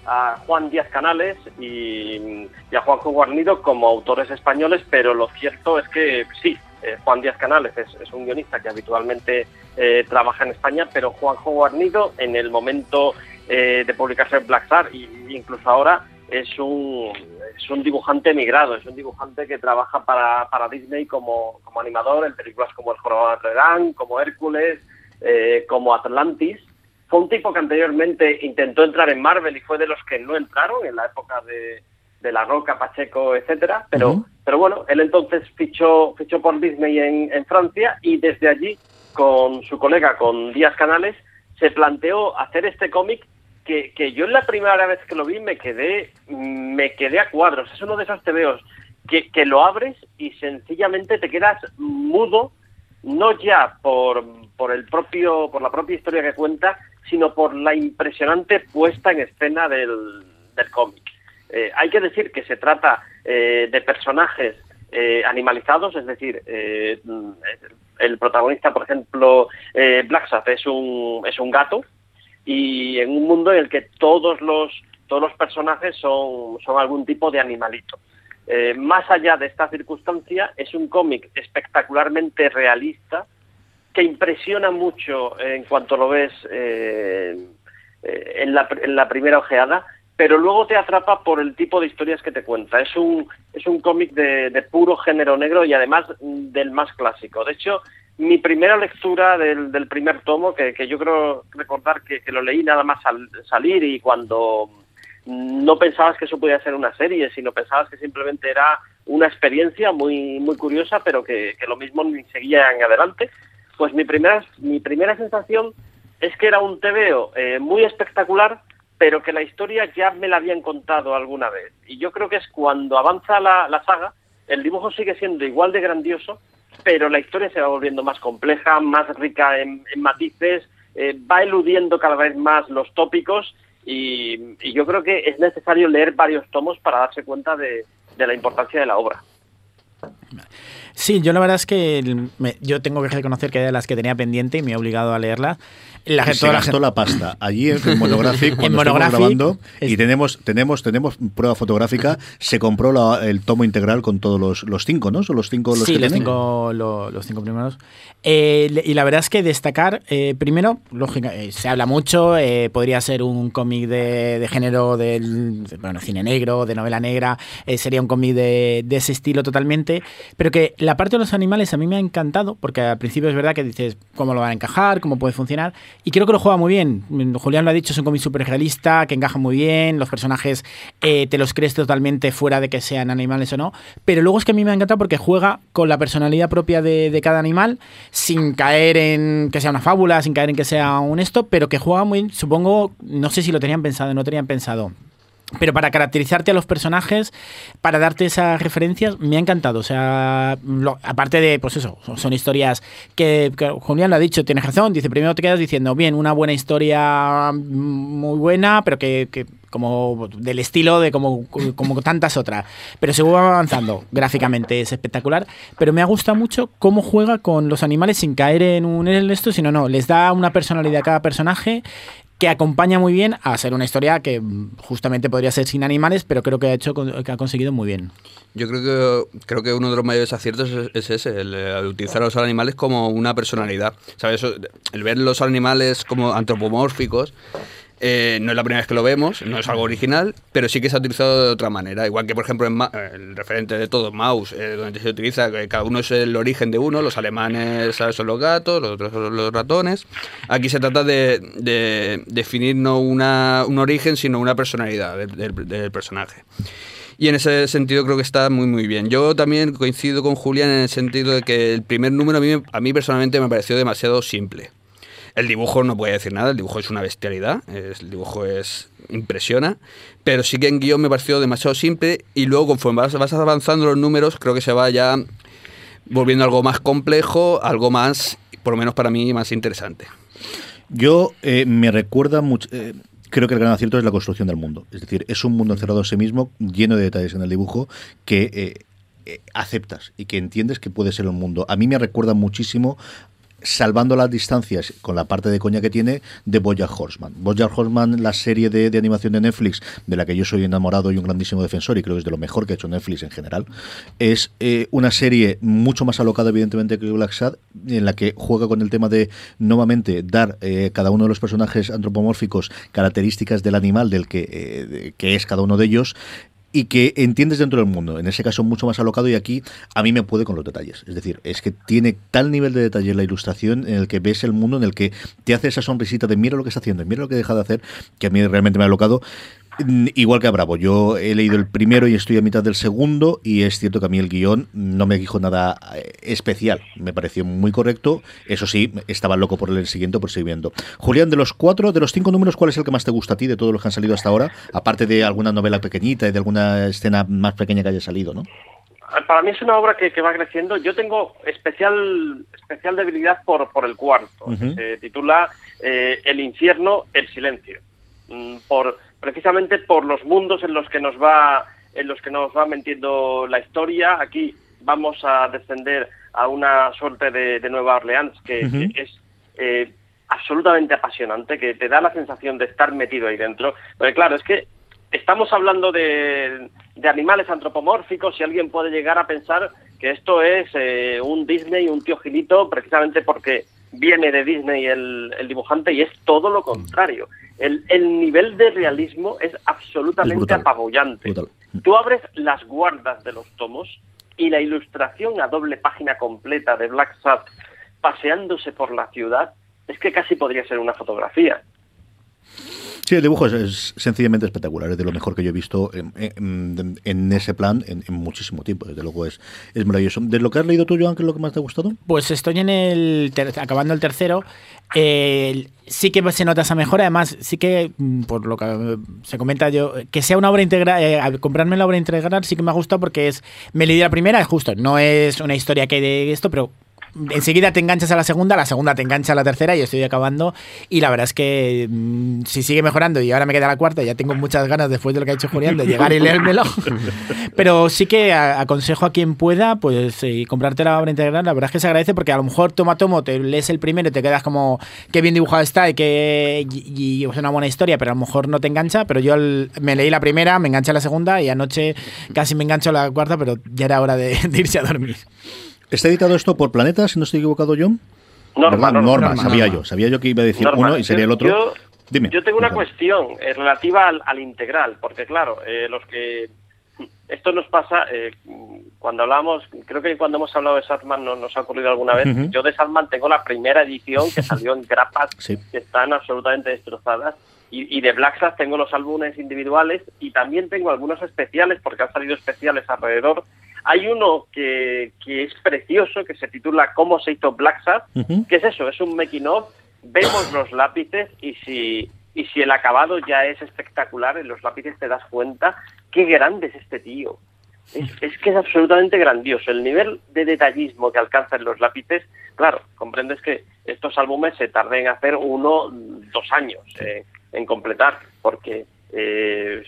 a Juan Díaz Canales y, y a Juanjo Guarnido como autores españoles, pero lo cierto es que sí, eh, Juan Díaz Canales es, es un guionista que habitualmente eh, trabaja en España, pero Juanjo Guarnido en el momento eh, de publicarse en Black Star e incluso ahora es un, es un dibujante emigrado, es un dibujante que trabaja para, para Disney como, como animador en películas como El Jorobado de Notre Dame, como Hércules, eh, como Atlantis. Fue un tipo que anteriormente intentó entrar en Marvel y fue de los que no entraron en la época de, de La Roca, Pacheco, etcétera, pero, pero bueno, él entonces fichó, fichó por Disney en, en Francia y desde allí, con su colega, con Díaz Canales, se planteó hacer este cómic que, yo en la primera vez que lo vi me quedé, me quedé a cuadros. Es uno de esos tebeos que, que lo abres y sencillamente te quedas mudo, no ya por, por el propio, por la propia historia que cuenta, sino por la impresionante puesta en escena del, del cómic. Eh, hay que decir que se trata eh, de personajes eh, animalizados, es decir, eh, el protagonista, por ejemplo, eh, Black es un, es un gato y en un mundo en el que todos los, todos los personajes son, son algún tipo de animalito. Eh, más allá de esta circunstancia, es un cómic espectacularmente realista que impresiona mucho en cuanto lo ves eh, eh, en, la, en la primera ojeada, pero luego te atrapa por el tipo de historias que te cuenta. Es un, es un cómic de, de puro género negro y además del más clásico. De hecho, mi primera lectura del, del primer tomo, que, que yo creo recordar que, que lo leí nada más al salir y cuando no pensabas que eso podía ser una serie, sino pensabas que simplemente era una experiencia muy muy curiosa, pero que, que lo mismo seguía en adelante. Pues mi primera, mi primera sensación es que era un TVO eh, muy espectacular, pero que la historia ya me la habían contado alguna vez. Y yo creo que es cuando avanza la, la saga, el dibujo sigue siendo igual de grandioso, pero la historia se va volviendo más compleja, más rica en, en matices, eh, va eludiendo cada vez más los tópicos y, y, yo creo que es necesario leer varios tomos para darse cuenta de, de la importancia de la obra. Sí, yo la verdad es que me, yo tengo que reconocer que era de las que tenía pendiente y me he obligado a leerla. La, y se gastó la, la, pasta. Allí en Monographic cuando en estamos grabando es... y tenemos tenemos tenemos prueba fotográfica se compró la, el tomo integral con todos los, los cinco no son los cinco los sí que los cinco, lo, los cinco primeros. Eh, y la verdad es que destacar eh, primero lógica eh, se habla mucho eh, podría ser un cómic de, de, género del bueno cine negro de novela negra eh, sería un cómic de, de ese estilo totalmente pero que la parte de los animales a mí me ha encantado porque al principio es verdad que dices cómo lo van a encajar cómo puede funcionar y creo que lo juega muy bien. Julián lo ha dicho, es un cómic súper realista, que encaja muy bien, los personajes eh, te los crees totalmente fuera de que sean animales o no, pero luego es que a mí me ha encantado porque juega con la personalidad propia de, de, cada animal, sin caer en que sea una fábula, sin caer en que sea un esto, pero que juega muy, supongo, no sé si lo tenían pensado, no tenían pensado pero para caracterizarte a los personajes, para darte esas referencias, me ha encantado. O sea, aparte de, pues eso, son historias que, que, Julián lo ha dicho, tienes razón. Dice, primero te quedas diciendo, bien, una buena historia muy buena, pero que, que como del estilo de como, como tantas otras. Pero se va avanzando gráficamente, es espectacular. Pero me ha gustado mucho cómo juega con los animales sin caer en un esto, sino no, les da una personalidad a cada personaje que acompaña muy bien a ser una historia que justamente podría ser sin animales, pero creo que ha hecho que ha conseguido muy bien. Yo creo que creo que uno de los mayores aciertos es, es ese, el, el utilizar a los animales como una personalidad. ¿Sabes? El ver los animales como antropomórficos eh, no es la primera vez que lo vemos, no es algo original, pero sí que se ha utilizado de otra manera. Igual que, por ejemplo, en el referente de todo, Maus, eh, donde se utiliza que cada uno es el origen de uno, los alemanes ¿sabes? son los gatos, los otros son los ratones. Aquí se trata de, de definir no una, un origen, sino una personalidad del, del- del personaje. Y en ese sentido creo que está muy muy bien. Yo también coincido con Julián en el sentido de que el primer número a mí, a mí personalmente me pareció demasiado simple. El dibujo no puede decir nada, el dibujo es una bestialidad, es- el dibujo es impresiona, pero sí que en guion me pareció demasiado simple y luego conforme vas, avanzando los números creo que se va ya volviendo algo más complejo, algo más, por lo menos para mí, más interesante. Yo eh, me recuerda mucho. eh, creo que el gran acierto es la construcción del mundo. Es decir, es un mundo encerrado en sí mismo, lleno de detalles en el dibujo, que eh, aceptas y que entiendes que puede ser un mundo. A mí me recuerda muchísimo salvando las distancias con la parte de coña que tiene de Bojack Horseman. Bojack Horseman, la serie de, animación de Netflix, de la que yo soy enamorado y un grandísimo defensor, y creo que es de lo mejor que ha hecho Netflix en general, es eh, una serie mucho más alocada, evidentemente, que Black Sad, en la que juega con el tema de, nuevamente, dar eh, cada uno de los personajes antropomórficos características del animal del que, eh, que es cada uno de ellos, y que entiendes dentro del mundo. En ese caso mucho más alocado y aquí a mí me puede con los detalles. Es decir, es que tiene tal nivel de detalle la ilustración en el que ves el mundo, en el que te hace esa sonrisita de mira lo que está haciendo, mira lo que deja de hacer, que a mí realmente me ha alocado. Igual que a Bravo, yo he leído el primero y estoy a mitad del segundo y es cierto que a mí el guion no me dijo nada eh, especial, me pareció muy correcto, eso sí, estaba loco por el siguiente, por seguir viendo. Julián, de los cuatro, de los cinco números, ¿cuál es el que más te gusta a ti de todos los que han salido hasta ahora? Aparte de alguna novela pequeñita y de alguna escena más pequeña que haya salido, ¿no? Para mí es una obra que, que va creciendo. Yo tengo especial especial debilidad por, por el cuarto. Se titula eh, El infierno, el silencio. Mm, Por, precisamente por los mundos en los que nos va en los que nos va metiendo la historia. Aquí vamos a descender a una suerte de, de Nueva Orleans que, es eh, absolutamente apasionante, que te da la sensación de estar metido ahí dentro. Porque claro, es que estamos hablando de, de animales antropomórficos y alguien puede llegar a pensar que esto es eh, un Disney, un tío Gilito, precisamente porque viene de Disney el, el dibujante y es todo lo contrario. El, el nivel de realismo es absolutamente brutal. apabullante. Brutal. Tú abres las guardas de los tomos y la ilustración a doble página completa de Black Sad paseándose por la ciudad es que casi podría ser una fotografía. Sí, el dibujo es, es sencillamente espectacular, es de lo mejor que yo he visto en, en- en ese plan en, en muchísimo tiempo, desde luego es, es maravilloso. ¿De lo que has leído tú, Joan, qué es lo que más te ha gustado? Pues estoy en el ter- acabando el tercero. Eh, sí que se nota esa mejora. Además, sí que, mm, por lo que eh, se comenta yo, que sea una obra integral, eh, comprarme la obra integral sí que me ha gustado porque es. Me leí la primera, es justo. No es una historia que de esto, pero enseguida te enganchas a la segunda, la segunda te engancha a la tercera y estoy acabando. Y la verdad es que mm, si sigue mejorando y ahora me queda la cuarta, ya tengo muchas ganas después de lo que ha hecho Julián de llegar y leérmelo. Pero sí que a- aconsejo a quien pueda, pues eh, comprarte la obra integral. La verdad es que se agradece porque a lo mejor tomo a tomo te lees el primero y te quedas como qué bien dibujado está y que y, y es una buena historia, pero a lo mejor no te engancha. Pero yo el- me leí la primera, me engancha la segunda y anoche casi me engancho la cuarta, pero ya era hora de, de irse a dormir. ¿Está editado esto por Planeta, si no estoy equivocado, John? Norma. Norma, Norma, sabía Norma. yo. Sabía yo que iba a decir Norma, uno y sería el otro. Yo, Dime. yo tengo una cuestión eh, relativa al, al integral, porque claro, eh, los que esto nos pasa eh, cuando hablamos, creo que cuando hemos hablado de Sandman no, nos ha ocurrido alguna vez. Yo de Sandman tengo la primera edición que salió en grapas Sí. que están absolutamente destrozadas. Y, y de Black Sabbath tengo los álbumes individuales y también tengo algunos especiales, porque han salido especiales alrededor. Hay uno que, que es precioso, que se titula ¿Cómo se hizo Black Sabbath? ¿Qué es eso? Es un making of, vemos los lápices y si, y si el acabado ya es espectacular, en los lápices te das cuenta qué grande es este tío. Es, es que es absolutamente grandioso. El nivel de detallismo que alcanzan los lápices, claro, comprendes que estos álbumes se tarden en hacer uno, dos años eh, en completar, porque eh,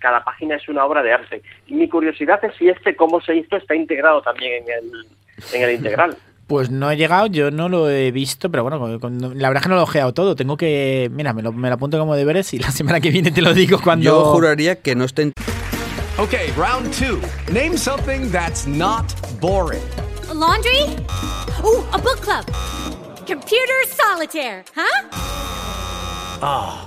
cada página es una obra de arte. Y mi curiosidad es si este cómo se hizo está integrado también en el, en el integral. Pues no he llegado, yo no lo he visto, pero bueno, con- la verdad es que no lo he ojeado todo. Tengo que. Mira, me lo, me lo apunto como deberes y la semana que viene te lo digo cuando. Yo juraría que no está en... Okay, round two. Name something that's not boring. laundry? Ooh, a book club. Computer solitaire, huh? Ah,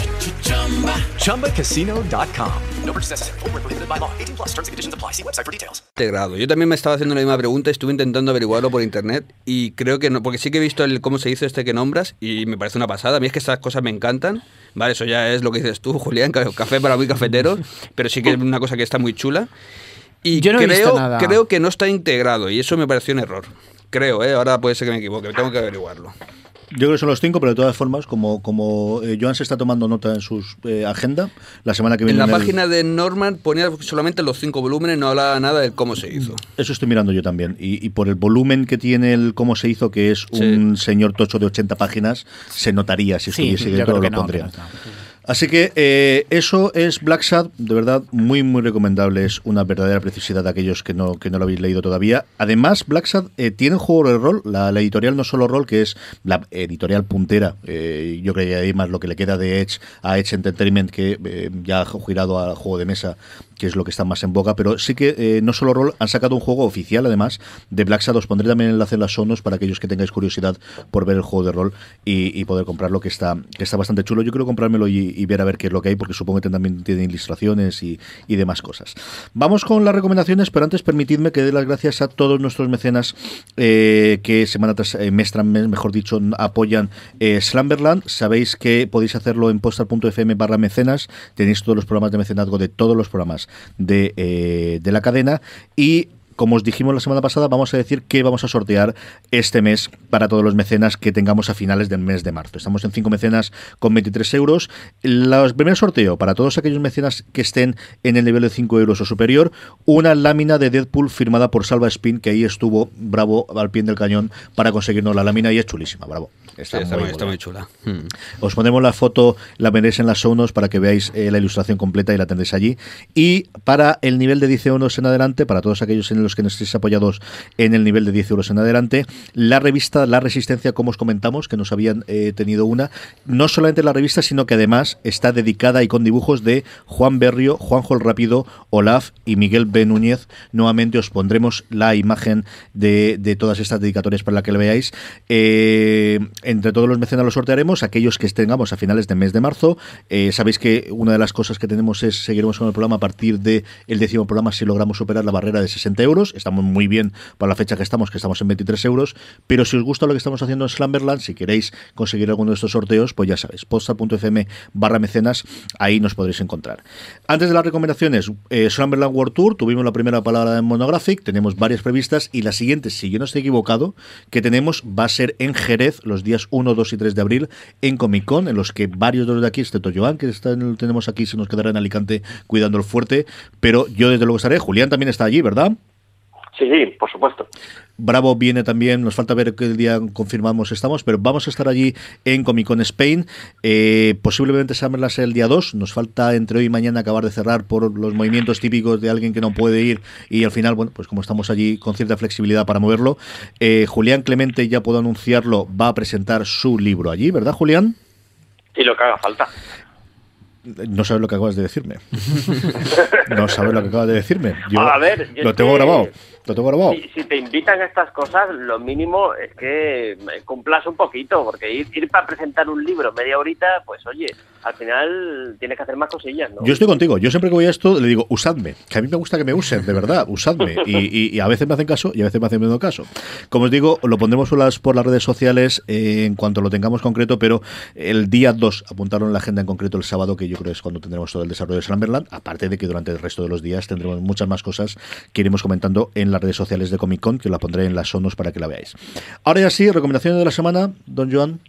ChumbaCasino.com. No purchase necessary. Void where prohibited by law. 18 plus terms and conditions apply. See website for details. integrado. Yo también me estaba haciendo la misma pregunta, estuve intentando averiguarlo por internet y creo que no, porque sí que he visto el cómo se hizo este que nombras y me parece una pasada. A mí es que estas cosas me encantan. Vale, eso ya es lo que dices tú, Julián, ca- café para muy cafeteros, pero sí que es una cosa que está muy chula. Y Yo no he creo, visto nada. creo que no está integrado y eso me pareció un error. Creo, ¿eh? ahora puede ser que me equivoque, tengo que averiguarlo. Yo creo que son los cinco, pero de todas formas, como, como eh, Joan se está tomando nota en su agenda, la semana que En viene. la en el- página de Norman ponía solamente los cinco volúmenes, no hablaba nada de cómo se hizo. Eso estoy mirando yo también. Y, y por el volumen que tiene el cómo se hizo, que es un señor tocho de 80 páginas, se notaría si Sí, estuviese yo dentro, lo que no, pondría. que no Así que eh, eso es Black Sad, de verdad, muy, muy recomendable. Es una verdadera precisidad de aquellos que no, que no lo habéis leído todavía. Además, Black Sad eh, tiene juego de rol, la, editorial no solo rol, que es la editorial puntera. eh, yo creo que hay más lo que le queda de Edge a Edge Entertainment, que eh, ya ha girado al juego de mesa, que es lo que está más en boca. Pero sí que eh, no solo rol, han sacado un juego oficial, además, de Black Sad. Os pondré también el enlace en las sonos para aquellos que tengáis curiosidad por ver el juego de rol y, poder comprarlo, que está, que está bastante chulo. Yo quiero comprármelo y, ver a ver qué es lo que hay, porque supongo que también tiene ilustraciones y, demás cosas. Vamos con las recomendaciones, pero antes permitidme que dé las gracias a todos nuestros mecenas eh, que semana tras eh, mejor dicho, apoyan eh, Slumberland. Sabéis que podéis hacerlo en postal.fm barra mecenas. Tenéis todos los programas de mecenazgo de todos los programas de, eh, de la cadena y como os dijimos la semana pasada, vamos a decir que vamos a sortear este mes para todos los mecenas que tengamos a finales del mes de marzo. Estamos en 5 mecenas con 23 euros. El primer sorteo para todos aquellos mecenas que estén en el nivel de 5 euros o superior, una lámina de Deadpool firmada por Salva Spin, que ahí estuvo bravo al pie del cañón para conseguirnos la lámina y es chulísima, bravo. Está, Sí, está muy, muy- está muy muy chula. Hmm. os pondremos la foto, la veréis en las sonos para que veáis eh, la ilustración completa y la tendréis allí. Y para el nivel de 10 euros en adelante, para todos aquellos en los que nos estéis apoyados en el nivel de 10 euros en adelante, la revista La Resistencia, como os comentamos, que nos habían eh, tenido una, no solamente la revista, sino que además está dedicada y con dibujos de Juan Berrio, Juanjo el Rápido, Olaf y Miguel B. Núñez. Nuevamente os pondremos la imagen de, de todas estas dedicatorias para la que la veáis. Eh, entre todos los mecenas los sortearemos, aquellos que tengamos a finales de mes de marzo. Eh, sabéis que una de las cosas que tenemos es seguiremos con el programa a partir del el décimo programa si logramos superar la barrera de 60 euros. Estamos muy bien para la fecha que estamos, que estamos en 23 euros. Pero si os gusta lo que estamos haciendo en Slumberland, si queréis conseguir alguno de estos sorteos, pues ya sabéis, posta.fm barra mecenas, ahí nos podréis encontrar. Antes de las recomendaciones, eh, Slumberland World Tour, tuvimos la primera palabra en Monographic, tenemos varias previstas y la siguiente, si yo no estoy equivocado, que tenemos va a ser en Jerez los días 1, 2 y 3 de abril en Comic Con, en los que varios de los de aquí, excepto Joan, que está en tenemos aquí, se nos quedará en Alicante cuidando el fuerte, pero yo desde luego estaré. Julián también está allí, ¿verdad? Sí, por supuesto. Bravo viene también, nos falta ver qué día confirmamos estamos, pero vamos a estar allí en Comic Con Spain. Eh, posiblemente Summerland sea el día 2. Nos falta entre hoy y mañana acabar de cerrar por los movimientos típicos de alguien que no puede ir y al final, bueno, pues como estamos allí con cierta flexibilidad para moverlo, eh, Julián Clemente, ya puedo anunciarlo, va a presentar su libro allí, ¿verdad, Julián? Y lo que haga falta. No sabes lo que acabas de decirme. No sabes lo que acabas de decirme. Yo A ver, yo lo tengo que- grabado. Lo tengo grabado. Si, si te invitan a estas cosas, lo mínimo es que cumplas un poquito, porque ir, ir para presentar un libro media horita, pues oye, al final tienes que hacer más cosillas, ¿no? Yo estoy contigo. Yo siempre que voy a esto le digo, usadme. Que a mí me gusta que me usen, de verdad, usadme. Y, y- y a veces me hacen caso y a veces me hacen menos caso. Como os digo, lo pondremos por las, por las redes sociales eh, en cuanto lo tengamos concreto, pero el día 2 apuntaron en la agenda en concreto el sábado, que yo creo es cuando tendremos todo el desarrollo de Slumberland. Aparte de que durante el resto de los días tendremos muchas más cosas que iremos comentando en las redes sociales de Comic Con, que la pondré en las sonos para que la veáis. Ahora ya sí, recomendaciones de la semana, don Joan.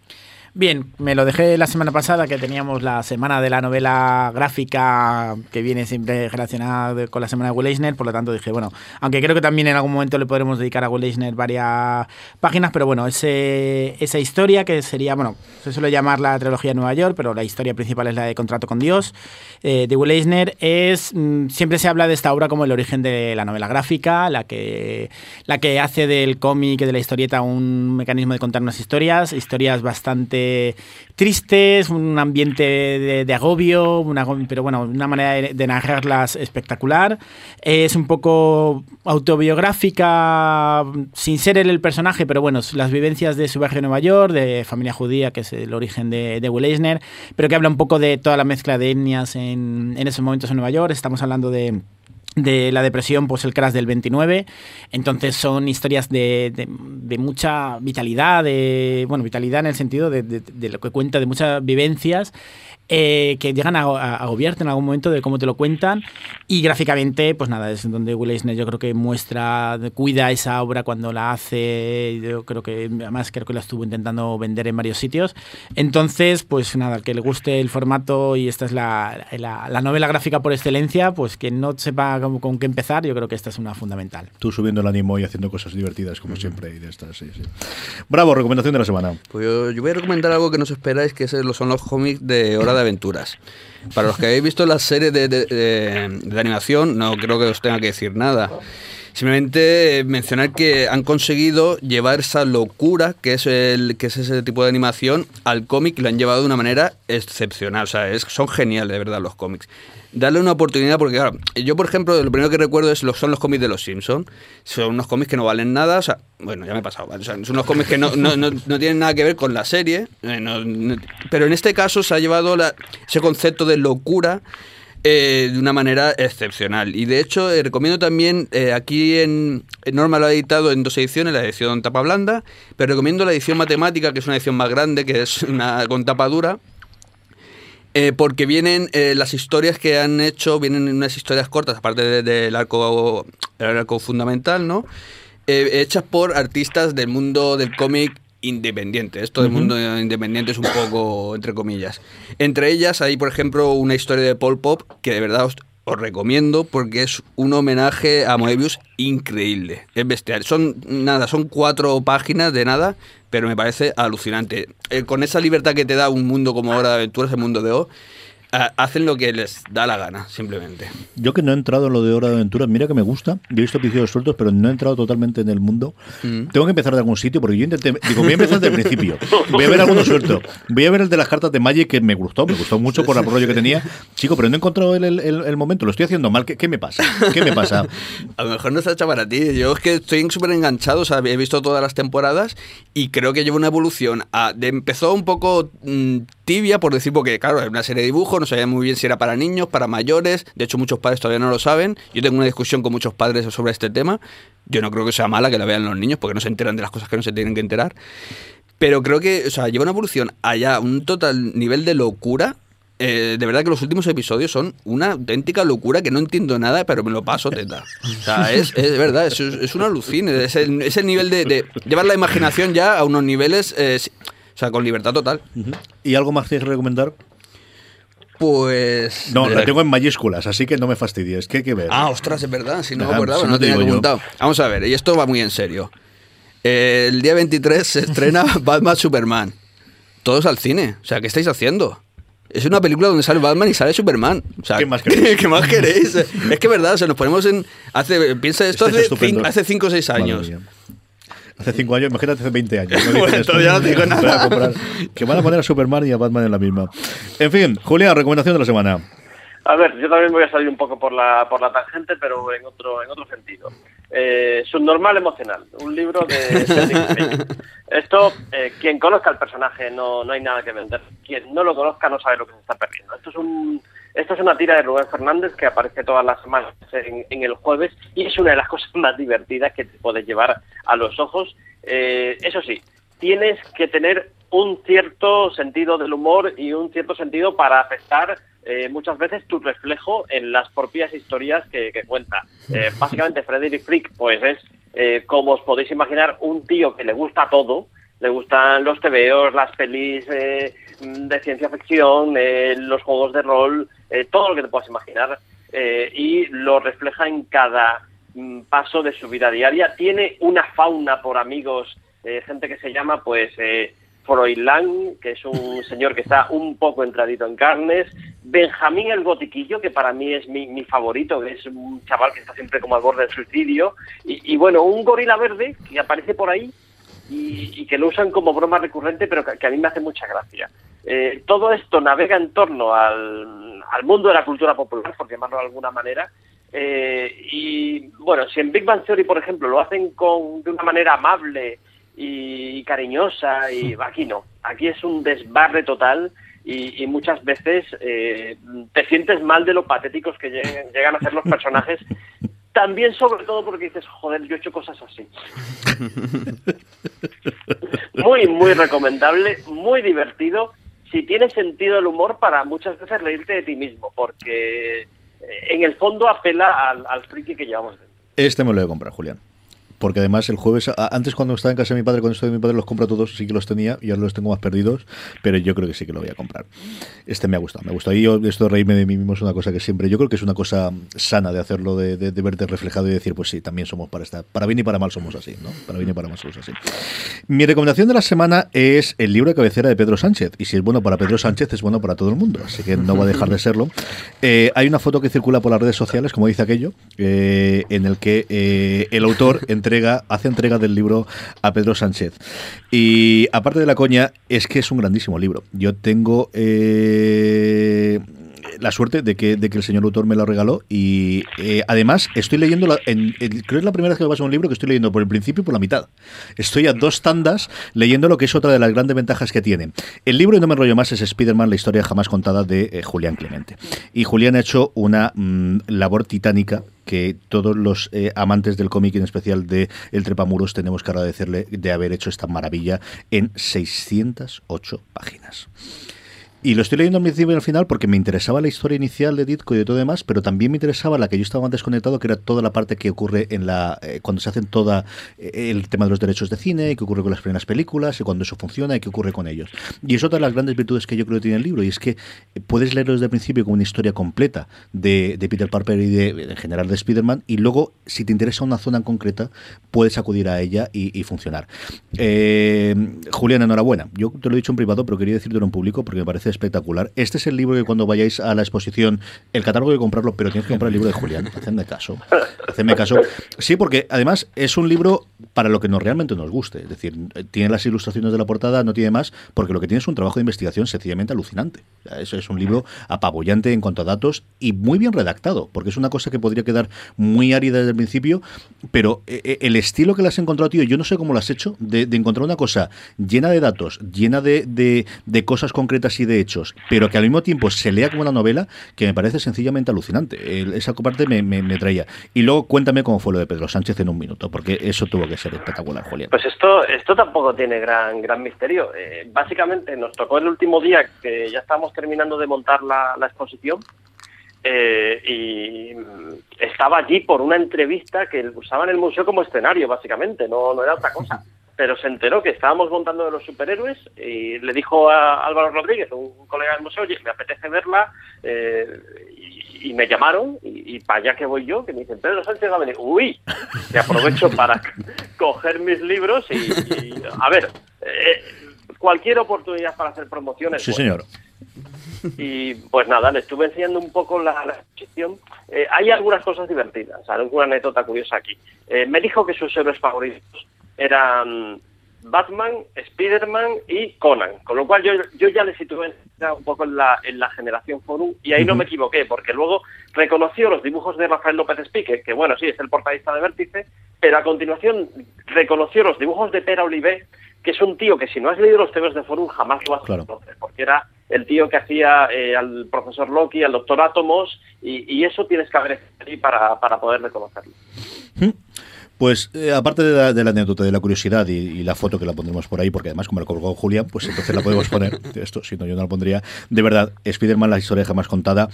Bien, me lo dejé la semana pasada que teníamos la semana de la novela gráfica que viene siempre relacionada con la semana de Will Eisner, por lo tanto dije, bueno, aunque creo que también en algún momento le podremos dedicar a Will Eisner varias páginas, pero bueno, ese, esa historia que sería, bueno, se suele llamar la trilogía de Nueva York, pero la historia principal es la de Contrato con Dios, eh, de Will Eisner, es, mm, siempre se habla de esta obra como el origen de la novela gráfica, la que, la que hace del cómic y de la historieta un mecanismo de contar unas historias, historias bastante tristes, un ambiente de, de agobio, pero bueno, una manera de, de narrarlas espectacular. Es un poco autobiográfica, sin ser el personaje, pero bueno, las vivencias de su viaje a Nueva York, de familia judía, que es el origen de, de Will Eisner, pero que habla un poco de toda la mezcla de etnias en, en esos momentos en Nueva York. Estamos hablando de de la depresión, pues el crash del 29. Entonces son historias de, de- mucha vitalidad, de, bueno, vitalidad en el sentido de- de lo que cuenta, de muchas vivencias eh, que llegan a, a agobiarte en algún momento de cómo te lo cuentan. Y gráficamente, pues nada, es donde Will Eisner yo creo que muestra, cuida esa obra cuando la hace. Yo creo que, además, creo que la estuvo intentando vender en varios sitios. Entonces, pues nada, al que le guste el formato y esta es la, la- la novela gráfica por excelencia, pues que no sepa cómo- con qué empezar, yo creo que esta es una fundamental. Tú subiendo el ánimo y haciendo cosas divertidas, como siempre, y de estas, sí, sí. Bravo, recomendación de la semana. Pues yo, yo voy a recomendar algo que no os esperáis, que es el- son los cómics de Hora de Aventuras. Para los que habéis visto la serie de, de- de- animación, no creo que os tenga que decir nada. Simplemente eh, mencionar que han conseguido llevar esa locura que es, el, que es ese tipo de animación al cómic y lo han llevado de una manera excepcional. O sea, es- son geniales de verdad los cómics. Darle una oportunidad porque, claro, yo por ejemplo, lo primero que recuerdo es los, son los cómics de los Simpsons. Son unos cómics que no valen nada. O sea, bueno, ya me he pasado. ¿vale? Son unos cómics que no, no, no, no tienen nada que ver con la serie. eh, pero en este caso se ha llevado la- ese concepto de locura eh, de una manera excepcional. Y de hecho, eh, recomiendo también, eh, aquí en, Norma lo ha editado en dos ediciones, la edición tapa blanda, pero recomiendo la edición matemática, que es una edición más grande, que es una con tapa dura. porque vienen las historias que han hecho, vienen unas historias cortas, aparte de- del arco, del arco fundamental, ¿no? Hechas por artistas del mundo del cómic independiente. Esto del mundo independiente es un poco entre comillas. Entre ellas hay, por ejemplo, una historia de Paul Pop que de verdad os, os recomiendo porque es un homenaje a Moebius increíble. Es bestial. Son nada, son cuatro páginas de nada, pero me parece alucinante. Eh, con esa libertad que te da un mundo como Hora de Aventuras, el mundo de O, hacen lo que les da la gana, simplemente. Yo que no he entrado en lo de Hora de Aventuras, mira que me gusta, yo he visto episodios sueltos, pero no he entrado totalmente en el mundo. Mm. Tengo que empezar de algún sitio, porque yo intenté, digo, voy a empezar desde el principio, voy a ver alguno suelto, voy a ver el de las cartas de Magic, que me gustó, me gustó mucho por el rollo que tenía, chico, pero no he encontrado el, el- el- el momento, lo estoy haciendo mal, ¿qué, qué me pasa? ¿Qué me pasa? A lo mejor no está hecha para ti. Yo es que estoy súper enganchado, o sea, he visto todas las temporadas y creo que lleva una evolución. a- de, empezó un poco mm, tibia, por decir, porque claro, es una serie de dibujos, no sabía muy bien si era para niños, para mayores. De hecho, muchos padres todavía no lo saben. Yo tengo una discusión con muchos padres sobre este tema. Yo no creo que sea mala que la vean los niños, porque no se enteran de las cosas que no se tienen que enterar. Pero creo que, o sea, lleva una evolución allá, un total nivel de locura. Eh, de verdad que los últimos episodios son una auténtica locura que no entiendo nada, pero me lo paso teta. O sea, es, es verdad, es, es un alucine. Es el, es el nivel de, de llevar la imaginación ya a unos niveles, eh, o sea, con libertad total. ¿Y algo más que recomendar? Pues. No, la tengo en mayúsculas, así que no me fastidies, que hay que ver. Ah, ostras, es verdad, si no me acordaba, si no no te tenía apuntado. Vamos a ver, y esto va muy en serio. Eh, El día 23 se estrena Batman Superman. Todos al cine. O sea, ¿qué estáis haciendo? Es una película donde sale Batman y sale Superman. O sea, ¿Qué más queréis? ¿Qué más queréis? Es que es verdad, se nos ponemos en. Hace, piensa esto Este es hace, estupendo. cin- hace 5 o 6 Madre años. Hace cinco años, imagínate hace 20 años. Bueno, dices esto. todavía no digo nada. comprar. Que van a poner a Superman y a Batman en la misma. En fin, Julián, recomendación de la semana. A ver, yo también voy a salir un poco por la por la tangente, pero en otro en otro sentido. Eh, Subnormal emocional, un libro de. Esto, eh, quien conozca el personaje no, no hay nada que vender. Quien no lo conozca no sabe lo que se está perdiendo. Esto es un esto es una tira de Rubén Fernández que aparece todas las semanas en, en el jueves y es una de las cosas más divertidas que te puedes llevar a los ojos. Eh, eso sí, tienes que tener un cierto sentido del humor y un cierto sentido para aceptar eh, muchas veces tu reflejo en las propias historias que, que cuenta. Eh, básicamente, Frederick Frick, pues es, eh, como os podéis imaginar, un tío que le gusta todo, le gustan los tebeos, las pelis eh, de ciencia ficción, los juegos de rol, eh, todo lo que te puedas imaginar. eh, y lo refleja en cada mm, paso de su vida diaria. Tiene una fauna por amigos, eh, gente que se llama pues eh, Froilán, que es un señor que está un poco entradito en carnes. Benjamín el Gotiquillo, que para mí es mi, mi favorito, que es un chaval que está siempre como al borde del suicidio. Y, y bueno, un gorila verde que aparece por ahí y, y que lo usan como broma recurrente, pero que, que a mí me hace mucha gracia. Eh, todo esto navega en torno al, al mundo de la cultura popular, por llamarlo de alguna manera. Eh, y bueno, si en Big Bang Theory, por ejemplo, lo hacen con, de una manera amable y, cariñosa, y aquí no. Aquí es un desbarre total y, y muchas veces eh, te sientes mal de lo patéticos que lleguen- llegan a ser los personajes. También, sobre todo, porque dices, joder, yo he hecho cosas así. Muy, muy recomendable, muy divertido. Si tiene sentido el humor para muchas veces reírte de ti mismo, porque eh, en el fondo apela al, al friki que llevamos dentro. Este me lo voy a comprar, Julián. Porque además el jueves, antes cuando estaba en casa de mi padre, cuando estoy de mi padre los compra todos, sí que los tenía y ahora los tengo más perdidos, pero yo creo que sí que lo voy a comprar. Este me ha gustado, me gustó. Y yo, esto de reírme de mí mismo es una cosa que siempre, yo creo que es una cosa sana de hacerlo, de, verte reflejado y decir, pues sí, también somos para estar, para bien y para mal somos así, ¿no? Para bien y para mal somos así. Mi recomendación de la semana es el libro de cabecera de Pedro Sánchez. Y si es bueno para Pedro Sánchez, es bueno para todo el mundo. Así que no va a dejar de serlo. Eh, hay una foto que circula por las redes sociales, como dice aquello, eh, en el que eh, el autor hace entrega del libro a Pedro Sánchez. Y aparte de la coña, es que es un grandísimo libro. Yo tengo eh, la suerte de que, de que el señor autor me lo regaló y eh, además estoy leyendo, la- creo que es la primera vez que me pasa un libro que estoy leyendo por el principio y por la mitad. Estoy a dos tandas leyendo lo que es otra de las grandes ventajas que tiene. El libro, y no me enrollo más, es Spider-Man, la historia jamás contada de eh, Julián Clemente. Y Julián ha hecho una mm, labor titánica que todos los eh, amantes del cómic, en especial de El Trepamuros, tenemos que agradecerle de haber hecho esta maravilla en 608 páginas. Y lo estoy leyendo al principio y al final porque me interesaba la historia inicial de Ditko y de todo demás, pero también me interesaba la que yo estaba antes conectado, que era toda la parte que ocurre en la eh, cuando se hacen toda eh, el tema de los derechos de cine, qué ocurre con las primeras películas, y cuando eso funciona, y qué ocurre con ellos. Y es otra de las grandes virtudes que yo creo que tiene el libro, y es que eh, puedes leerlo desde el principio como una historia completa de, Peter Parker y de, en general de Spider-Man, y luego, si te interesa una zona en concreta, puedes acudir a ella y, y funcionar. Eh, Julián, enhorabuena. Yo te lo he dicho en privado, pero quería decírtelo en público porque me parece espectacular. Este es el libro que cuando vayáis a la exposición, el catálogo hay que comprarlo, pero tienes que comprar el libro de Julián. Hacedme caso. Hacedme caso. Sí, porque además es un libro para lo que nos realmente nos guste. Es decir, tiene las ilustraciones de la portada, no tiene más, porque lo que tiene es un trabajo de investigación sencillamente alucinante. Es un libro apabullante en cuanto a datos y muy bien redactado, porque es una cosa que podría quedar muy árida desde el principio, pero eh, eh, el estilo que le has encontrado, tío, yo no sé cómo lo has hecho, de, de encontrar una cosa llena de datos, llena de- de cosas concretas y de hechos, pero que al mismo tiempo se lea como una novela, que me parece sencillamente alucinante. Esa parte me, me- traía. Y luego cuéntame cómo fue lo de Pedro Sánchez en un minuto, porque eso tuvo que ser espectacular, Julián. Pues esto, esto tampoco tiene gran, gran misterio. Eh, básicamente nos tocó el último día que ya estábamos terminando de montar la, la exposición eh, y estaba allí por una entrevista que usaban el museo como escenario, básicamente, no, no era otra cosa. Pero se enteró que estábamos montando de los superhéroes y le dijo a Álvaro Rodríguez, un colega del museo, oye, me apetece verla. eh, y, y me llamaron y, y para allá que voy yo, que me dicen, Pedro Sánchez va a venir. Uy, y aprovecho para coger mis libros y, y, a ver, eh, cualquier oportunidad para hacer promociones. Sí, señor. Y pues nada, le estuve enseñando un poco la, la exposición. Eh, hay algunas cosas divertidas, alguna anécdota curiosa aquí. Me dijo que sus héroes favoritos eran Batman, Spider-Man y Conan, con lo cual yo, yo ya le situé un poco en la, en la generación Forum y ahí no me equivoqué, porque luego reconoció los dibujos de Rafael López Spique, que bueno, sí, es el portadista de Vértice, pero a continuación reconoció los dibujos de Pera Olivé, que es un tío que si no has leído los temas de Forum jamás lo vas a conocer, porque era el tío que hacía eh, al profesor Loki, al doctor Átomos, y, y eso tienes que haber ahí para, para poder reconocerlo. Pues eh, aparte de la, de la anécdota, de la curiosidad y, y la foto que la pondremos por ahí, porque además como la colgó Julián, pues entonces la podemos poner. Esto, si no, yo no la pondría. De verdad, Spider-Man, la historia jamás contada.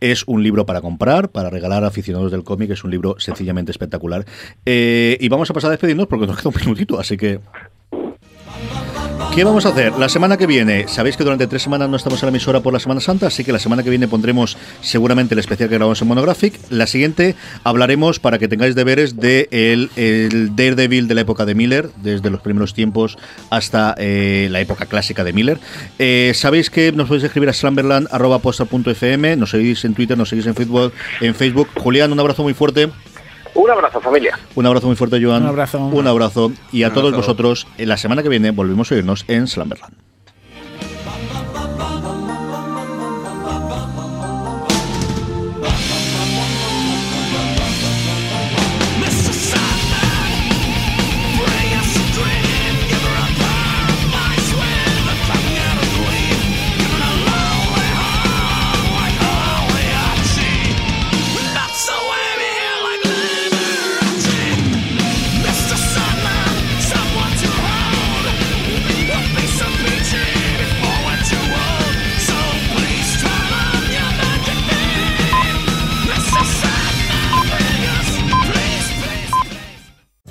Es un libro para comprar, para regalar a aficionados del cómic. Es un libro sencillamente espectacular. Eh, y vamos a pasar a despedirnos porque nos queda un minutito, así que ¿Qué vamos a hacer? La semana que viene, sabéis que durante tres semanas no estamos en la emisora por la Semana Santa, así que la semana que viene pondremos seguramente el especial que grabamos en Monographic. La siguiente hablaremos, para que tengáis deberes, de el, el Daredevil de la época de Miller, desde los primeros tiempos hasta eh, la época clásica de Miller. Eh, sabéis que nos podéis escribir a slamberland.posta.fm, nos seguís en Twitter, nos seguís en Facebook, en Facebook. Julián, un abrazo muy fuerte. Un abrazo, familia. Un abrazo muy fuerte, Joan. Un abrazo. Un abrazo. Y a todos vosotros, en la semana que viene volvemos a oírnos en Slamberland.